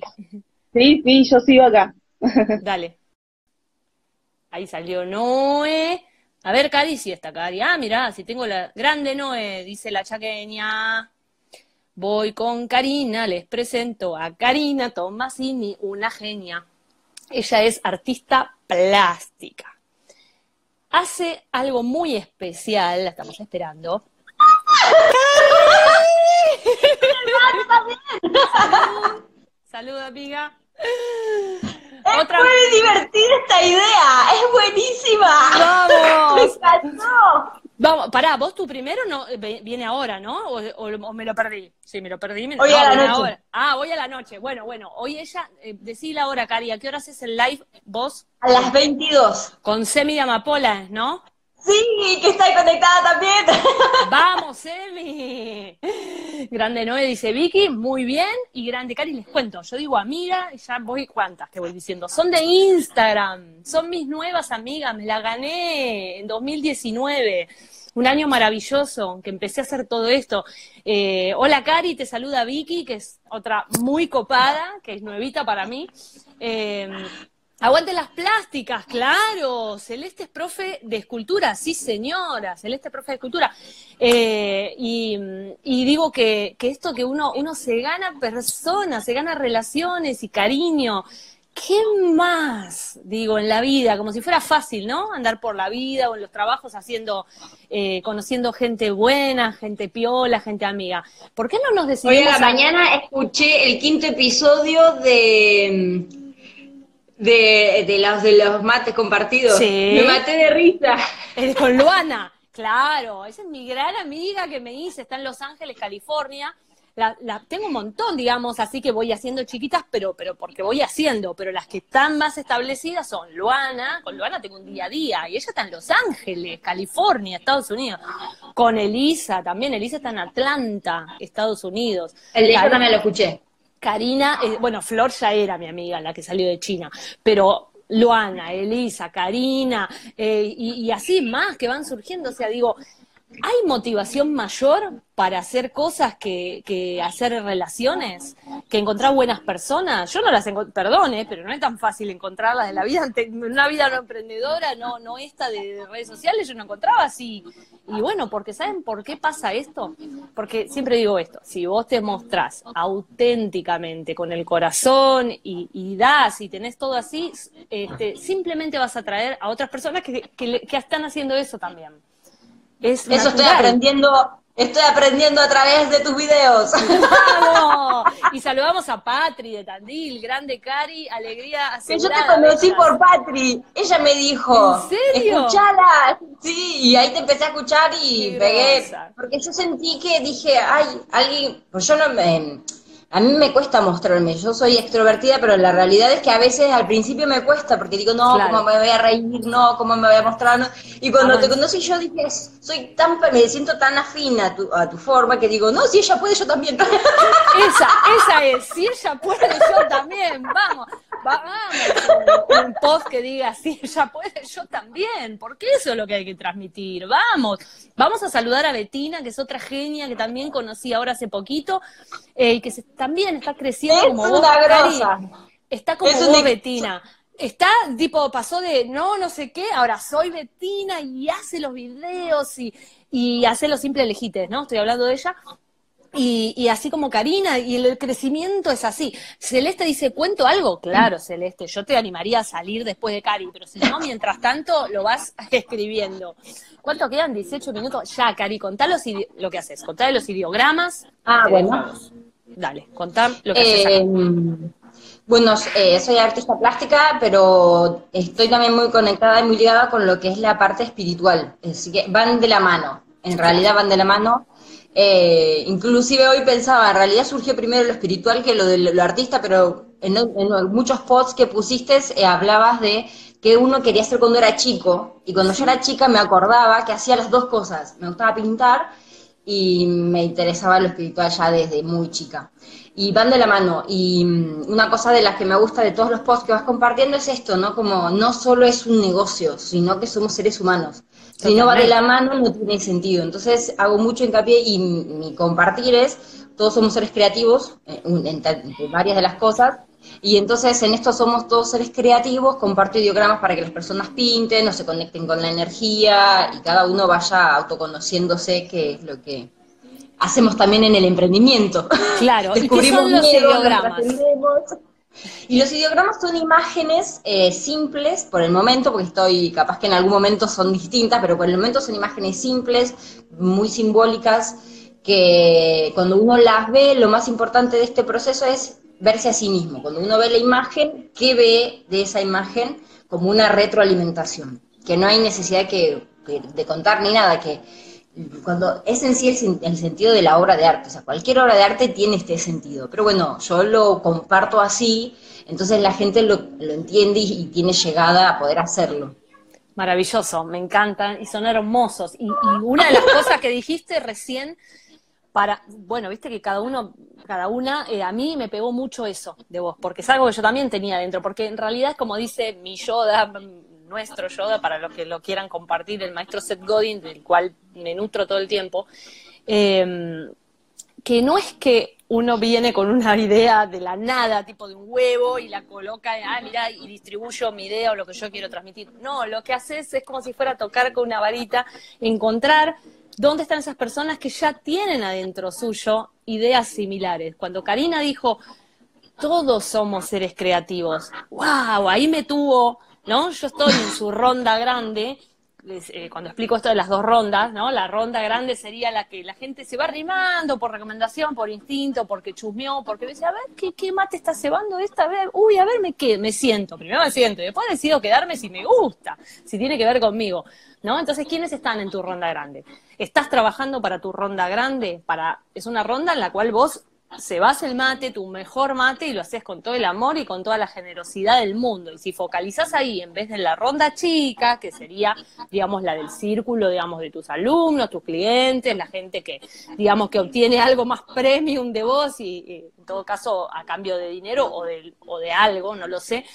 Sí, sí, yo sigo acá.
Dale. Ahí salió Noé. A ver, Cari, si está Cari. Ah, mirá, si tengo la grande Noé, dice la chaqueña. Voy con Karina, les presento a Karina Tomasini, una genia. Ella es artista plástica. Hace algo muy especial, la estamos esperando. Salud, amiga.
Es muy divertida esta idea, es buenísima.
Vamos. Me Vamos, pará, vos tú primero no viene ahora, ¿no? O, me lo perdí. Sí, me lo perdí.
hoy a la noche.
Ah, hoy a la noche. Bueno, bueno, hoy ella, eh, decí la hora, Cari, ¿a qué hora haces el live vos?
A las 22.
Con Semi de Amapola, ¿no?
Sí, que está conectada también.
Vamos, Emi. Grande Noé dice Vicky, muy bien. Y grande Cari, les cuento. Yo digo amiga, y ya voy, ¿cuántas te voy diciendo? Son de Instagram. Son mis nuevas amigas. Me la gané en 2019. Un año maravilloso que empecé a hacer todo esto. Eh, hola Cari, te saluda Vicky, que es otra muy copada, que es nuevita para mí. Eh, Aguante las plásticas, claro. Celeste es profe de escultura, sí señora, Celeste es profe de escultura. Eh, y, digo que, esto que uno, uno se gana personas, se gana relaciones y cariño. ¿Qué más, digo, en la vida? Como si fuera fácil, ¿no? Andar por la vida o en los trabajos haciendo, eh, conociendo gente buena, gente piola, gente amiga. ¿Por qué no nos decidimos?
Hoy a la mañana escuché el quinto episodio de de, de, los, de los mates compartidos. Me maté de risa.
Es con Luana, claro. Esa es mi gran amiga que me hice, está en Los Ángeles, California. La, la, tengo un montón, digamos, así que voy haciendo chiquitas, pero, pero porque voy haciendo. Pero las que están más establecidas son Luana, con Luana tengo un día a día, y ella está en Los Ángeles, California, Estados Unidos. Con Elisa también, Elisa está en Atlanta, Estados Unidos.
Elisa también lo escuché.
Karina, eh, bueno, Flor ya era mi amiga, la que salió de China, pero Luana, Elisa, Karina, eh, y, así más que van surgiendo, o sea, digo, ¿hay motivación mayor para hacer cosas que, hacer relaciones? ¿Que encontrar buenas personas? Yo no las encontré, perdone, pero no es tan fácil encontrarlas en la vida, en una vida no emprendedora, no, no esta de redes sociales, yo no encontraba así. Y bueno, porque ¿saben por qué pasa esto? Porque siempre digo esto, si vos te mostrás auténticamente con el corazón y, das y tenés todo así, este, simplemente vas a atraer a otras personas que, que, que están haciendo eso también.
Eso estoy aprendiendo Estoy aprendiendo a través de tus videos.
Y saludamos a Patri de Tandil, grande Cari, alegría
Que yo te conocí por Patri. Ella me dijo, ¿En serio? escuchala. Sí, y ahí te empecé a escuchar y pegué. Porque yo sentí que dije, ay, alguien, pues yo no me a mí me cuesta mostrarme, yo soy extrovertida, pero la realidad es que a veces al principio me cuesta, porque digo, no, ¿cómo me voy a reír? No, ¿cómo me voy a mostrar? Y cuando te conocí yo dije, soy tan, me siento tan afín a tu, a tu forma que digo, no, si ella puede, yo también.
Esa, esa es, si ella puede, yo también, vamos. Vamos, un post que diga, si ella puede, yo también, porque eso es lo que hay que transmitir. Vamos, vamos a saludar a Betina, que es otra genia que también conocí ahora hace poquito, eh, y que también está creciendo como vos. Está como vos, Betina. Está, tipo, pasó de no, no sé qué, ahora soy Betina y hace los videos y, y hace los simples lejites, ¿no? Estoy hablando de ella. Y, así como Karina, y el crecimiento es así. Celeste dice, ¿cuento algo? Claro, Celeste, yo te animaría a salir después de Cari, pero si no, mientras tanto lo vas escribiendo. ¿Cuánto quedan? 18 minutos. Ya, Cari, contá lo que haces, contá los ideogramas.
Ah, bueno.
Dale, contá lo que haces. Eh,
bueno, eh, soy artista plástica, pero estoy también muy conectada y muy ligada con lo que es la parte espiritual. Así que van de la mano, en realidad van de la mano. Eh, inclusive hoy pensaba, en realidad surgió primero lo espiritual que lo de lo artista, pero en, muchos posts que pusiste eh, hablabas de que uno quería hacer cuando era chico, y cuando yo era chica me acordaba que hacía las dos cosas, me gustaba pintar y me interesaba lo espiritual ya desde muy chica. Y van de la mano, y mm, una cosa de las que me gusta de todos los posts que vas compartiendo es esto, ¿no? Como no solo es un negocio, sino que somos seres humanos. Si no va de la mano, no tiene sentido. Entonces, hago mucho hincapié y mi compartir es, todos somos seres creativos eh, en, varias de las cosas, y entonces en esto somos todos seres creativos, comparto ideogramas para que las personas pinten o se conecten con la energía y cada uno vaya autoconociéndose, que es lo que hacemos también en el emprendimiento.
Claro, Descubrimos ¿y qué son los ideogramas?
Y los ideogramas son imágenes eh, simples por el momento, porque estoy, capaz que en algún momento son distintas, pero por el momento son imágenes simples, muy simbólicas, que cuando uno las ve, lo más importante de este proceso es verse a sí mismo. Cuando uno ve la imagen, ¿qué ve de esa imagen como una retroalimentación? Que no hay necesidad que, de contar ni nada, que cuando es en sí el, sentido de la obra de arte, o sea, cualquier obra de arte tiene este sentido, pero bueno, yo lo comparto así, entonces la gente lo, entiende y, tiene llegada a poder hacerlo.
Maravilloso, me encantan y son hermosos. Y, una de las cosas que dijiste recién, para, bueno, viste que cada uno, cada una, eh, a mí me pegó mucho eso de vos, porque es algo que yo también tenía dentro, porque en realidad es como dice mi Yoda, nuestro Yoda, para los que lo quieran compartir, el maestro Seth Godin, del cual me nutro todo el tiempo, em, que no es que uno viene con una idea de la nada, tipo de un huevo, y la coloca, ah, mira, y distribuyo mi idea o lo que yo quiero transmitir. No, lo que haces es como si fuera tocar con una varita, encontrar dónde están esas personas que ya tienen adentro suyo ideas similares. Cuando Karina dijo, todos somos seres creativos, wow, ahí me tuvo ¿no? Yo estoy en su ronda grande, eh, cuando explico esto de las dos rondas, ¿no? La ronda grande sería la que la gente se va arrimando por recomendación, por instinto, porque chusmeó, porque dice, a ver, ¿qué, qué mate está cebando esta vez? Uy, a ver, me, qué, me siento. Primero me siento, y después decido quedarme si me gusta, si tiene que ver conmigo, ¿no? Entonces, ¿quiénes están en tu ronda grande? ¿Estás trabajando para tu ronda grande? Para, es una ronda en la cual vos se vas el mate, tu mejor mate, y lo haces con todo el amor y con toda la generosidad del mundo. Y si focalizas ahí, en vez de la ronda chica, que sería, digamos, la del círculo, digamos, de tus alumnos, tus clientes, la gente que, digamos, que obtiene algo más premium de vos y, en todo caso a cambio de dinero o de, o de algo, no lo sé,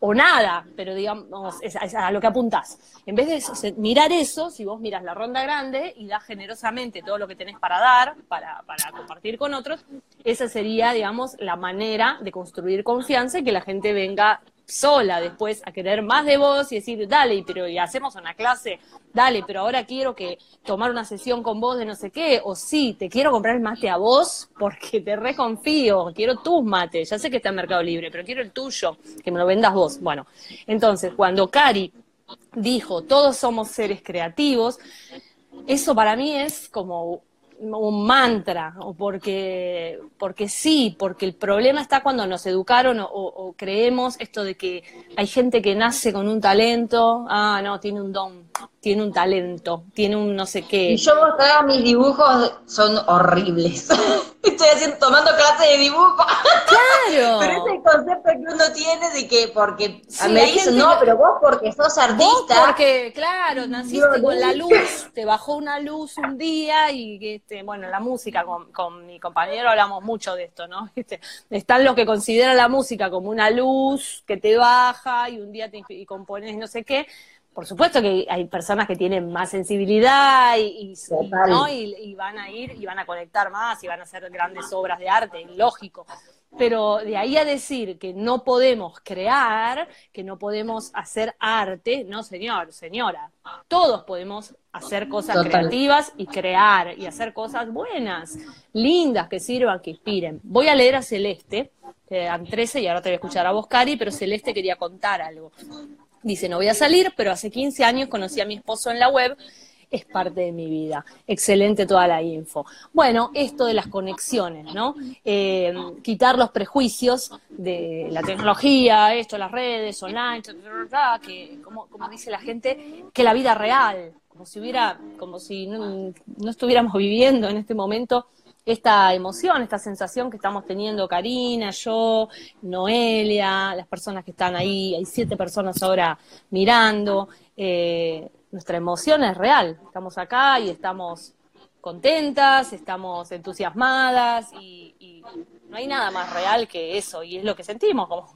o nada, pero digamos, es, a lo que apuntás. En vez de mirar eso, si vos miras la ronda grande y das generosamente todo lo que tenés para dar, para, para compartir con otros, esa sería, digamos, la manera de construir confianza y que la gente venga sola después a querer más de vos y decir, dale, pero y hacemos una clase, dale, pero ahora quiero que tomar una sesión con vos de no sé qué, o sí, te quiero comprar el mate a vos porque te reconfío, quiero tus mates, ya sé que está en Mercado Libre, pero quiero el tuyo, que me lo vendas vos. Bueno, entonces, cuando Cari dijo, todos somos seres creativos, eso para mí es como un mantra, o porque, porque sí, porque el problema está cuando nos educaron o, creemos esto de que hay gente que nace con un talento, ah, no, tiene un don, tiene un talento, tiene un no sé qué.
Y yo mostraba mis dibujos, son horribles. Estoy haciendo, tomando clase de dibujo. Claro. pero es el concepto que uno tiene de que, porque me dicen, no, pero vos porque sos artista. Vos
porque, claro, naciste con la luz, te bajó una luz un día y, este, bueno, la música, con, con mi compañero hablamos mucho de esto, ¿no? Están los que consideran la música como una luz que te baja y un día te y compones no sé qué, por supuesto que hay personas que tienen más sensibilidad y, y, van a ir y van a conectar más y van a hacer grandes obras de arte, lógico. pero de ahí a decir que no podemos crear, que no podemos hacer arte, no señor, señora, todos podemos hacer cosas creativas y crear y hacer cosas buenas, lindas, que sirvan, que inspiren. Voy a leer a Celeste, que dan 13 y ahora te voy a escuchar a vos, Cari, pero Celeste quería contar algo. Dice, no voy a salir, pero hace 15 años conocí a mi esposo en la web es parte de mi vida. Excelente toda la info. Bueno, esto de las conexiones, ¿no? Eh, quitar los prejuicios de la tecnología, esto, las redes, online, que, como, como dice la gente, que la vida real, como si hubiera, como si no, estuviéramos viviendo en este momento esta emoción, esta sensación que estamos teniendo Karina, yo, Noelia, las personas que están ahí, hay siete personas ahora mirando, eh, nuestra emoción es real. Estamos acá y estamos contentas, estamos entusiasmadas y, no hay nada más real que eso y es lo que sentimos. Como,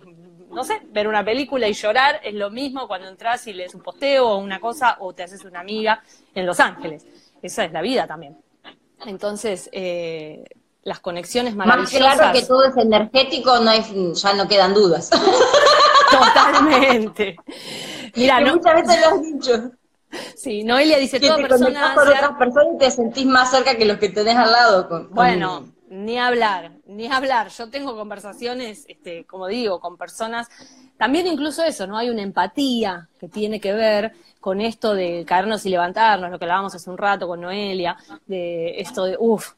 no sé, ver una película y llorar es lo mismo cuando entras y lees un posteo o una cosa o te haces una amiga en Los Ángeles. Esa es la vida también. Entonces, eh, las conexiones maravillosas.
Más claro que todo es energético, no hay, ya no quedan dudas.
Totalmente.
Mira, no, muchas veces lo has dicho.
Sí, Noelia dice,
que toda te persona... con otras personas y te sentís más cerca que los que tenés al lado.
bueno, ni hablar, ni hablar. Yo tengo conversaciones, este, como digo, con personas, también incluso eso, ¿no? Hay una empatía que tiene que ver con esto de caernos y levantarnos, lo que hablábamos hace un rato con Noelia, de esto de, uff,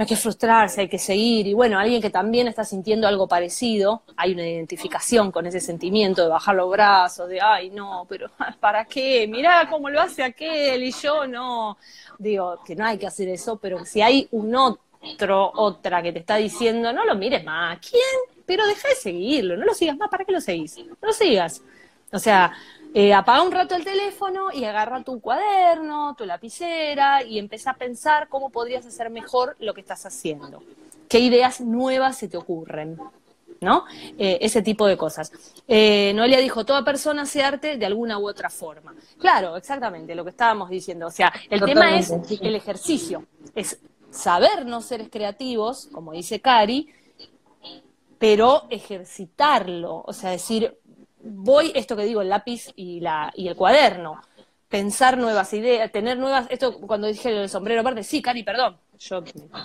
no hay que frustrarse, hay que seguir. Y bueno, alguien que también está sintiendo algo parecido, hay una identificación con ese sentimiento de bajar los brazos, de, ay, no, pero ¿para qué? Mirá cómo lo hace aquel y yo no. Digo, que no hay que hacer eso, pero si hay un otro, otra que te está diciendo, no lo mires más. ¿Quién? Pero deja de seguirlo, no lo sigas más, ¿para qué lo seguís? No lo sigas. O sea, eh, apaga un rato el teléfono y agarra tu cuaderno, tu lapicera y empieza a pensar cómo podrías hacer mejor lo que estás haciendo. ¿Qué ideas nuevas se te ocurren? ¿No? Eh, ese tipo de cosas. Eh, Noelia dijo, toda persona hace arte de alguna u otra forma. Claro, exactamente, lo que estábamos diciendo. O sea, el tema es el ejercicio, es saber no ser creativos, como dice Cari, pero ejercitarlo, o sea, decir, voy, esto que digo, el lápiz y, la, y el cuaderno, pensar nuevas ideas, tener nuevas, esto cuando dije el sombrero verde, sí, Cari, perdón. Yo,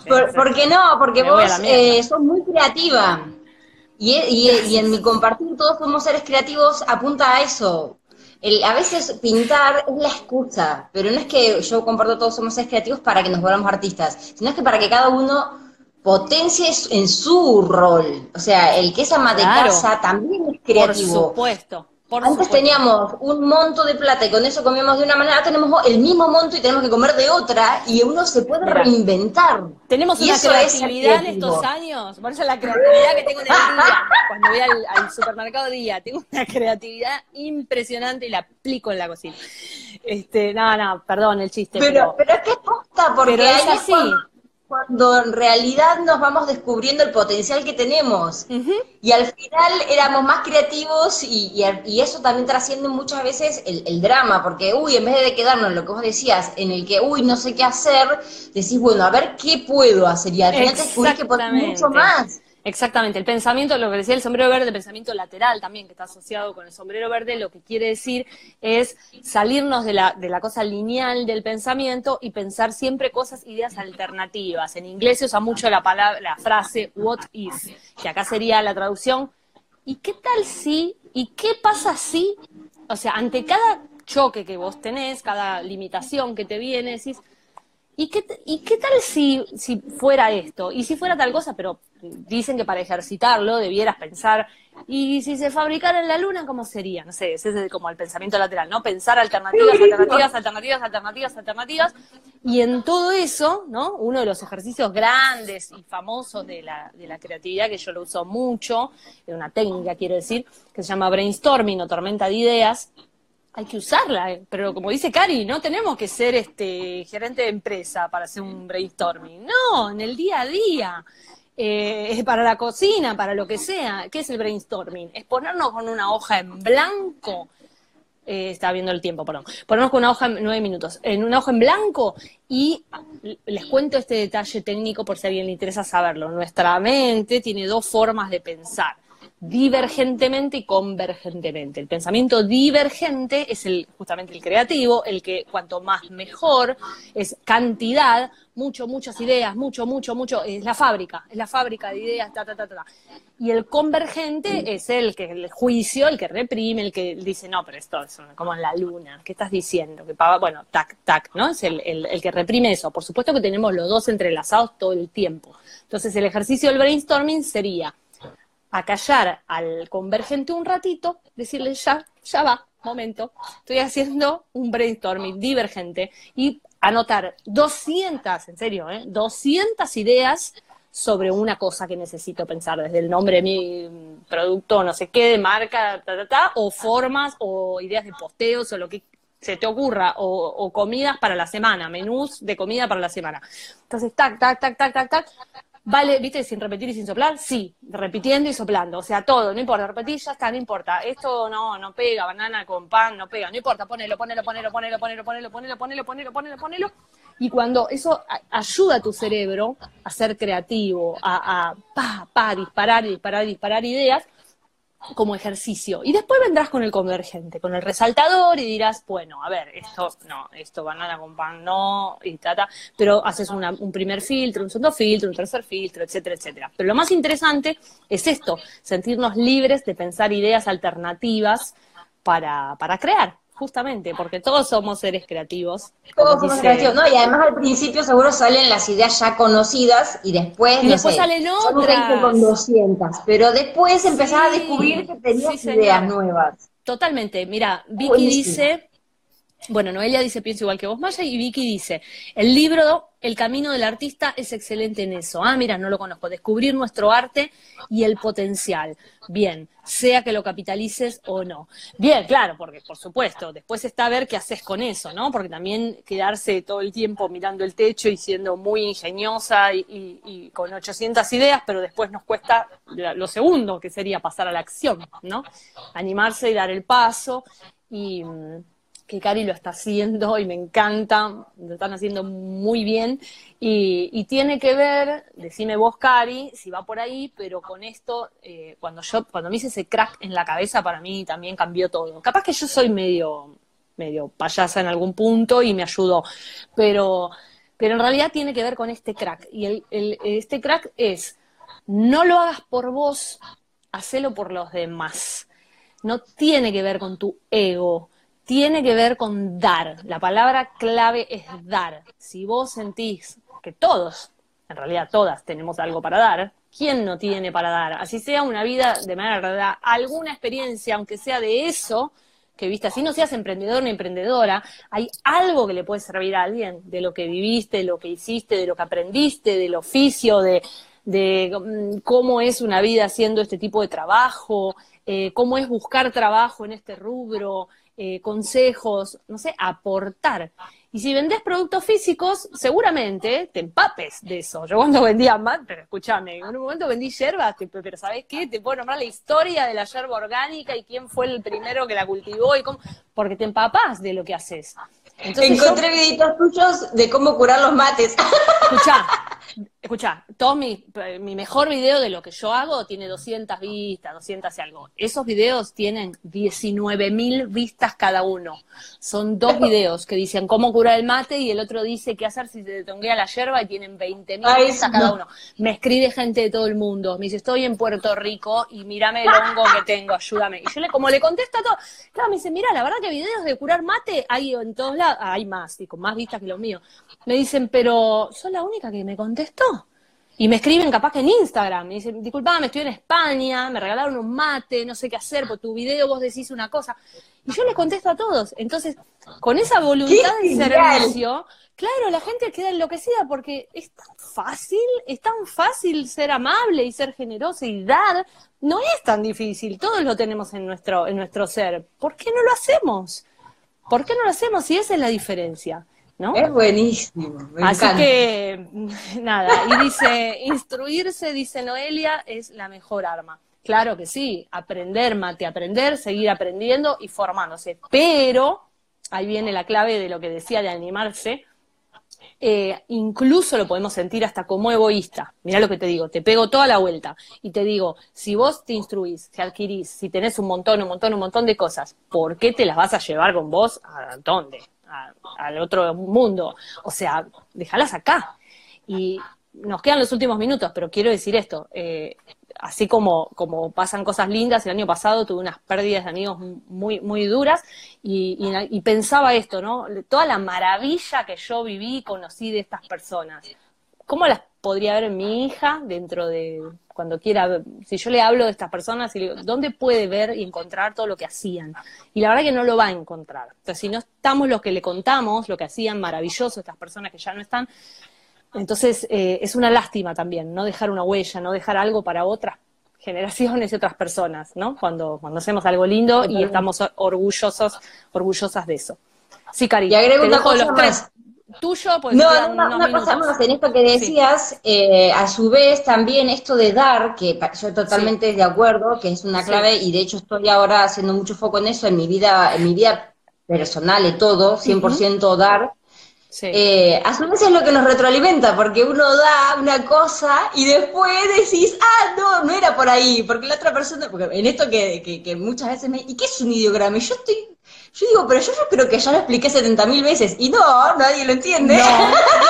¿Por, qué no? Porque vos eh, sos muy creativa. Y, y, en mi compartir todos somos seres creativos apunta a eso. El, a veces pintar es la excusa, pero no es que yo comparto todos somos seres creativos para que nos volvamos artistas, sino es que para que cada uno potencia en su rol. O sea, el que es ama de casa también es creativo.
Por supuesto.
Antes teníamos un monto de plata y con eso comíamos de una manera, ahora tenemos el mismo monto y tenemos que comer de otra y uno se puede reinventar.
Tenemos una creatividad en estos años, por eso la creatividad que tengo en el día, cuando voy al, supermercado día, tengo una creatividad impresionante y la aplico en la cocina. Este, no, no, perdón el chiste.
Pero, pero, es que es posta, porque pero es así cuando en realidad nos vamos descubriendo el potencial que tenemos. Y al final éramos más creativos y, eso también trasciende muchas veces el, drama, porque, uy, en vez de quedarnos en lo que vos decías, en el que, uy, no sé qué hacer, decís, bueno, a ver qué puedo hacer. Y al final te descubrís que podés mucho más.
Exactamente, el pensamiento, lo que decía el sombrero verde, el pensamiento lateral también, que está asociado con el sombrero verde, lo que quiere decir es salirnos de la, de la cosa lineal del pensamiento y pensar siempre cosas, ideas alternativas. En inglés se usa mucho la palabra, la frase what is, que acá sería la traducción, ¿y qué tal si? ¿Y qué pasa si? O sea, ante cada choque que vos tenés, cada limitación que te viene, decís, ¿y qué, ¿y qué tal si, si fuera esto? ¿Y si fuera tal cosa? Pero dicen que para ejercitarlo debieras pensar, ¿y si se fabricara en la luna, cómo sería? No sé, ese es como el pensamiento lateral, ¿no? Pensar alternativas, alternativas, alternativas, alternativas, alternativas. Y en todo eso, ¿no? Uno de los ejercicios grandes y famosos de la, de la creatividad, que yo lo uso mucho, de una técnica, quiero decir, que se llama brainstorming o tormenta de ideas, hay que usarla, pero como dice Cari, no tenemos que ser este gerente de empresa para hacer un brainstorming. No, en el día a día eh, para la cocina, para lo que sea. ¿Qué es el brainstorming? Es ponernos con una hoja en blanco eh, estaba viendo el tiempo, perdón, ponemos con una hoja, nueve minutos, en una hoja en blanco y les cuento este detalle técnico por si a alguien le interesa saberlo. Nuestra mente tiene dos formas de pensar divergentemente y convergentemente. El pensamiento divergente es el, justamente el creativo, el que cuanto más mejor, es cantidad, mucho, muchas ideas, mucho, mucho, mucho, es la fábrica, es la fábrica de ideas, ta, ta, ta, ta. Y el convergente es el que, el juicio, el que reprime, el que dice, no, pero esto es como en la luna, ¿qué estás diciendo? Que bueno, tac, tac, ¿no? Es el, el que reprime eso. Por supuesto que tenemos los dos entrelazados todo el tiempo. Entonces el ejercicio del brainstorming sería callar al convergente un ratito, decirle ya, ya va, momento, estoy haciendo un brainstorming divergente y anotar 200, en serio, ¿eh? 200 ideas sobre una cosa que necesito pensar, desde el nombre de mi producto, no sé qué, de marca, o formas, o ideas de posteos, o lo que se te ocurra, o, o, comidas para la semana, menús de comida para la semana. Entonces, tac, tac, tac, tac, tac, tac, Vale, ¿viste? Sin repetir y sin soplar, sí, repitiendo y soplando. O sea, todo, no importa, repetir, ya está, no importa. Esto no, no pega, banana con pan, no pega, no importa, ponelo, ponelo, ponelo, ponelo, ponelo, ponelo, ponelo, ponelo, ponelo, ponelo, ponelo. Y cuando eso ayuda a tu cerebro a ser creativo, a, a pa, pa, disparar, disparar, disparar ideas, como ejercicio. Y después vendrás con el convergente, con el resaltador y dirás, bueno, a ver, esto no, esto banana con pan no, y tata, pero haces un primer filtro, un segundo filtro, un tercer filtro, etcétera, etcétera. Pero lo más interesante es esto, sentirnos libres de pensar ideas alternativas para, para crear justamente, porque todos somos seres creativos.
Todos somos creativos, ¿no? Y además al principio seguro salen las ideas ya conocidas y después,
y después salen otras.
con 200, pero después empezás a descubrir que tenías ideas nuevas.
Totalmente, mira, Vicky dice, bueno, Noelia dice, pienso igual que vos, Maya, y Vicky dice, el libro El camino del artista es excelente en eso. Ah, mira, no lo conozco. Descubrir nuestro arte y el potencial. Bien, sea que lo capitalices o no. Bien, claro, porque por supuesto, después está ver qué haces con eso, ¿no? Porque también quedarse todo el tiempo mirando el techo y siendo muy ingeniosa y, con 800 ideas, pero después nos cuesta lo segundo, que sería pasar a la acción, ¿no? Animarse y dar el paso y mm, que Cari lo está haciendo y me encanta, lo están haciendo muy bien y, tiene que ver, decime vos Cari, si va por ahí, pero con esto, eh, cuando yo, cuando me hice ese crack en la cabeza, para mí también cambió todo. Capaz que yo soy medio, medio payasa en algún punto y me ayudó, pero, pero en realidad tiene que ver con este crack y el, este crack es, no lo hagas por vos, hacelo por los demás. No tiene que ver con tu ego, tiene que ver con dar. La palabra clave es dar. Si vos sentís que todos, en realidad todas, tenemos algo para dar, ¿quién no tiene para dar? Así sea una vida de manera alguna experiencia, aunque sea de eso, que viste, así no seas emprendedor ni emprendedora, hay algo que le puede servir a alguien de lo que viviste, de lo que hiciste, de lo que aprendiste, del oficio, de, de mm, cómo es una vida haciendo este tipo de trabajo, eh, cómo es buscar trabajo en este rubro, eh, consejos, no sé, aportar. Y si vendés productos físicos, seguramente te empapes de eso. Yo cuando vendía más, pero escúchame, en un momento vendí yerbas, pero ¿sabés qué? Te puedo nombrar la historia de la yerba orgánica y quién fue el primero que la cultivó y cómo, porque te empapás de lo que haces.
Encontré videitos tuyos de cómo curar los mates.
Escuchá, escuchá, todo mi, mi, mejor video de lo que yo hago tiene 200 vistas, 200 y algo. Esos videos tienen 19.000 vistas cada uno. Son dos videos que dicen cómo curar el mate y el otro dice qué hacer si se te tonguea la yerba y tienen 20.000 vistas cada uno. Me escribe gente de todo el mundo. Me dice, estoy en Puerto Rico y mírame el hongo que tengo, ayúdame. Y yo le, como le contesto a todo, claro, me dice, mira, la verdad que videos de curar mate hay en todos lados hay más, y con más vistas que los míos. Me dicen, pero ¿sos la única que me contestó? Y me escriben capaz que en Instagram, me dicen, disculpame, estoy en España, me regalaron un mate, no sé qué hacer, por tu video vos decís una cosa. Y yo les contesto a todos. Entonces, con esa voluntad de servicio, claro, la gente queda enloquecida porque es tan fácil, es tan fácil ser amable y ser generoso y dar. No es tan difícil, todos lo tenemos en nuestro, en nuestro ser. ¿Por qué no lo hacemos? ¿Por qué no lo hacemos si esa es la diferencia? ¿No?
Es buenísimo.
Así que, nada, y dice, instruirse, dice Noelia, es la mejor arma. Claro que sí, aprender mate, aprender, seguir aprendiendo y formándose. Pero, ahí viene la clave de lo que decía de animarse, eh, incluso lo podemos sentir hasta como egoísta. Mirá lo que te digo, te pego toda la vuelta y te digo, si vos te instruís, te adquirís, si tenés un montón, un montón, un montón de cosas, ¿por qué te las vas a llevar con vos a dónde? Al otro mundo. O sea, déjalas acá. Y nos quedan los últimos minutos, pero quiero decir esto, eh, así como, como pasan cosas lindas, el año pasado tuve unas pérdidas de amigos muy, muy duras y, pensaba esto, ¿no? Toda la maravilla que yo viví y conocí de estas personas. ¿Cómo las podría ver mi hija dentro de cuando quiera, si yo le hablo de estas personas y le digo, ¿dónde puede ver y encontrar todo lo que hacían? Y la verdad que no lo va a encontrar. Entonces, si no estamos los que le contamos, lo que hacían maravilloso estas personas que ya no están, entonces, eh, es una lástima también, no dejar una huella, no dejar algo para otras generaciones y otras personas, ¿no? Cuando, cuando hacemos algo lindo y estamos orgullosos, orgullosas de eso. Sí, Cari.
Y agrego una cosa más.
Tuyo, pues
no, no, una cosa más en esto que decías, eh, a su vez también esto de dar, que yo totalmente de acuerdo, que es una clave y de hecho estoy ahora haciendo mucho foco en eso en mi vida, en mi vida personal y todo, 100% dar, eh, a su vez es lo que nos retroalimenta, porque uno da una cosa y después decís, ah, no, no era por ahí, porque la otra persona, porque en esto que, que, muchas veces me, ¿y qué es un ideograma? Y yo estoy, yo digo, pero yo, yo creo que ya lo expliqué 70 mil veces, y no, nadie lo entiende.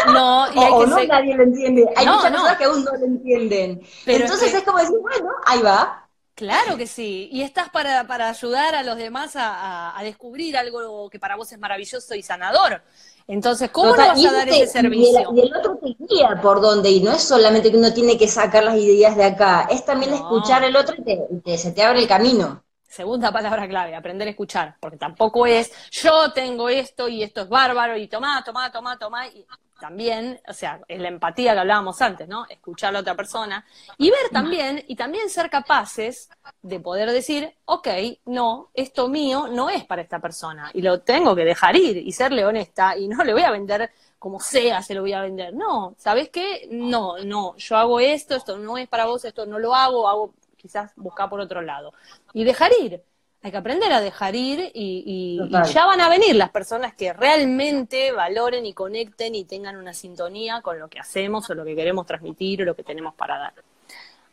No,
y o, no nadie lo entiende. Hay muchas personas que aún no lo entienden. Entonces es como decir, bueno, ahí va.
Claro que sí, y estás para, para ayudar a los demás a, a, descubrir algo que para vos es maravilloso y sanador. Entonces, ¿cómo le vas a dar ese servicio?
Y el, otro te guía por dónde, y no es solamente que uno tiene que sacar las ideas de acá, es también escuchar el otro y te, se te abre el camino.
Segunda palabra clave, aprender a escuchar, porque tampoco es yo tengo esto y esto es bárbaro y toma, toma, toma, toma, y también, o sea, es la empatía que hablábamos antes, ¿no? Escuchar a la otra persona y ver también, y también ser capaces de poder decir, ok, no, esto mío no es para esta persona y lo tengo que dejar ir y serle honesta y no le voy a vender como sea, se lo voy a vender. No, ¿sabes qué? No, no, yo hago esto, esto no es para vos, esto no lo hago, hago quizás buscar por otro lado. Y dejar ir hay que aprender a dejar ir y, ya van a venir las personas que realmente valoren y conecten y tengan una sintonía con lo que hacemos o lo que queremos transmitir o lo que tenemos para dar.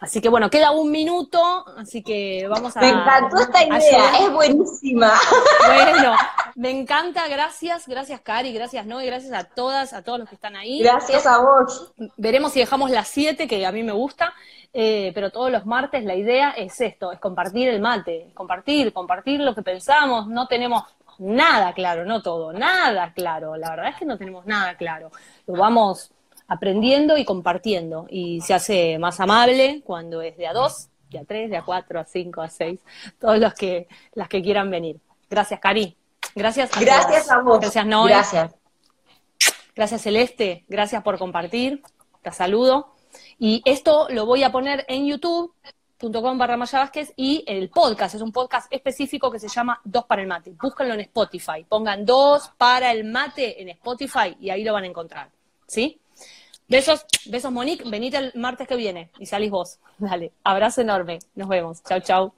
Así que bueno, queda un minuto, así que vamos a...
Me encantó esta idea, es buenísima.
Bueno, me encanta, gracias, gracias Cari, gracias Noé, gracias a todas, a todos los que están ahí.
Gracias a vos.
Veremos si dejamos las 7, que a mí me gusta, eh, pero todos los martes la idea es esto, es compartir el mate, compartir, compartir lo que pensamos, no tenemos nada claro, no todo, nada claro, la verdad es que no tenemos nada claro, lo vamos aprendiendo y compartiendo. Y se hace más amable cuando es de a dos, de a tres, de a cuatro, a cinco, a seis, todos los que, las que quieran venir. Gracias, Cari. Gracias
a Gracias a vos.
Gracias, Noé.
Gracias.
Gracias, Celeste. Gracias por compartir. Te saludo. Y esto lo voy a poner en youtube.com barra Maya Vázquez y el podcast, es un podcast específico que se llama Dos para el Mate. Búsquenlo en Spotify, pongan Dos para el Mate en Spotify y ahí lo van a encontrar. ¿Sí? Besos, besos Monique, venite el martes que viene y salís vos. Dale, abrazo enorme. Nos vemos. Chau, chau.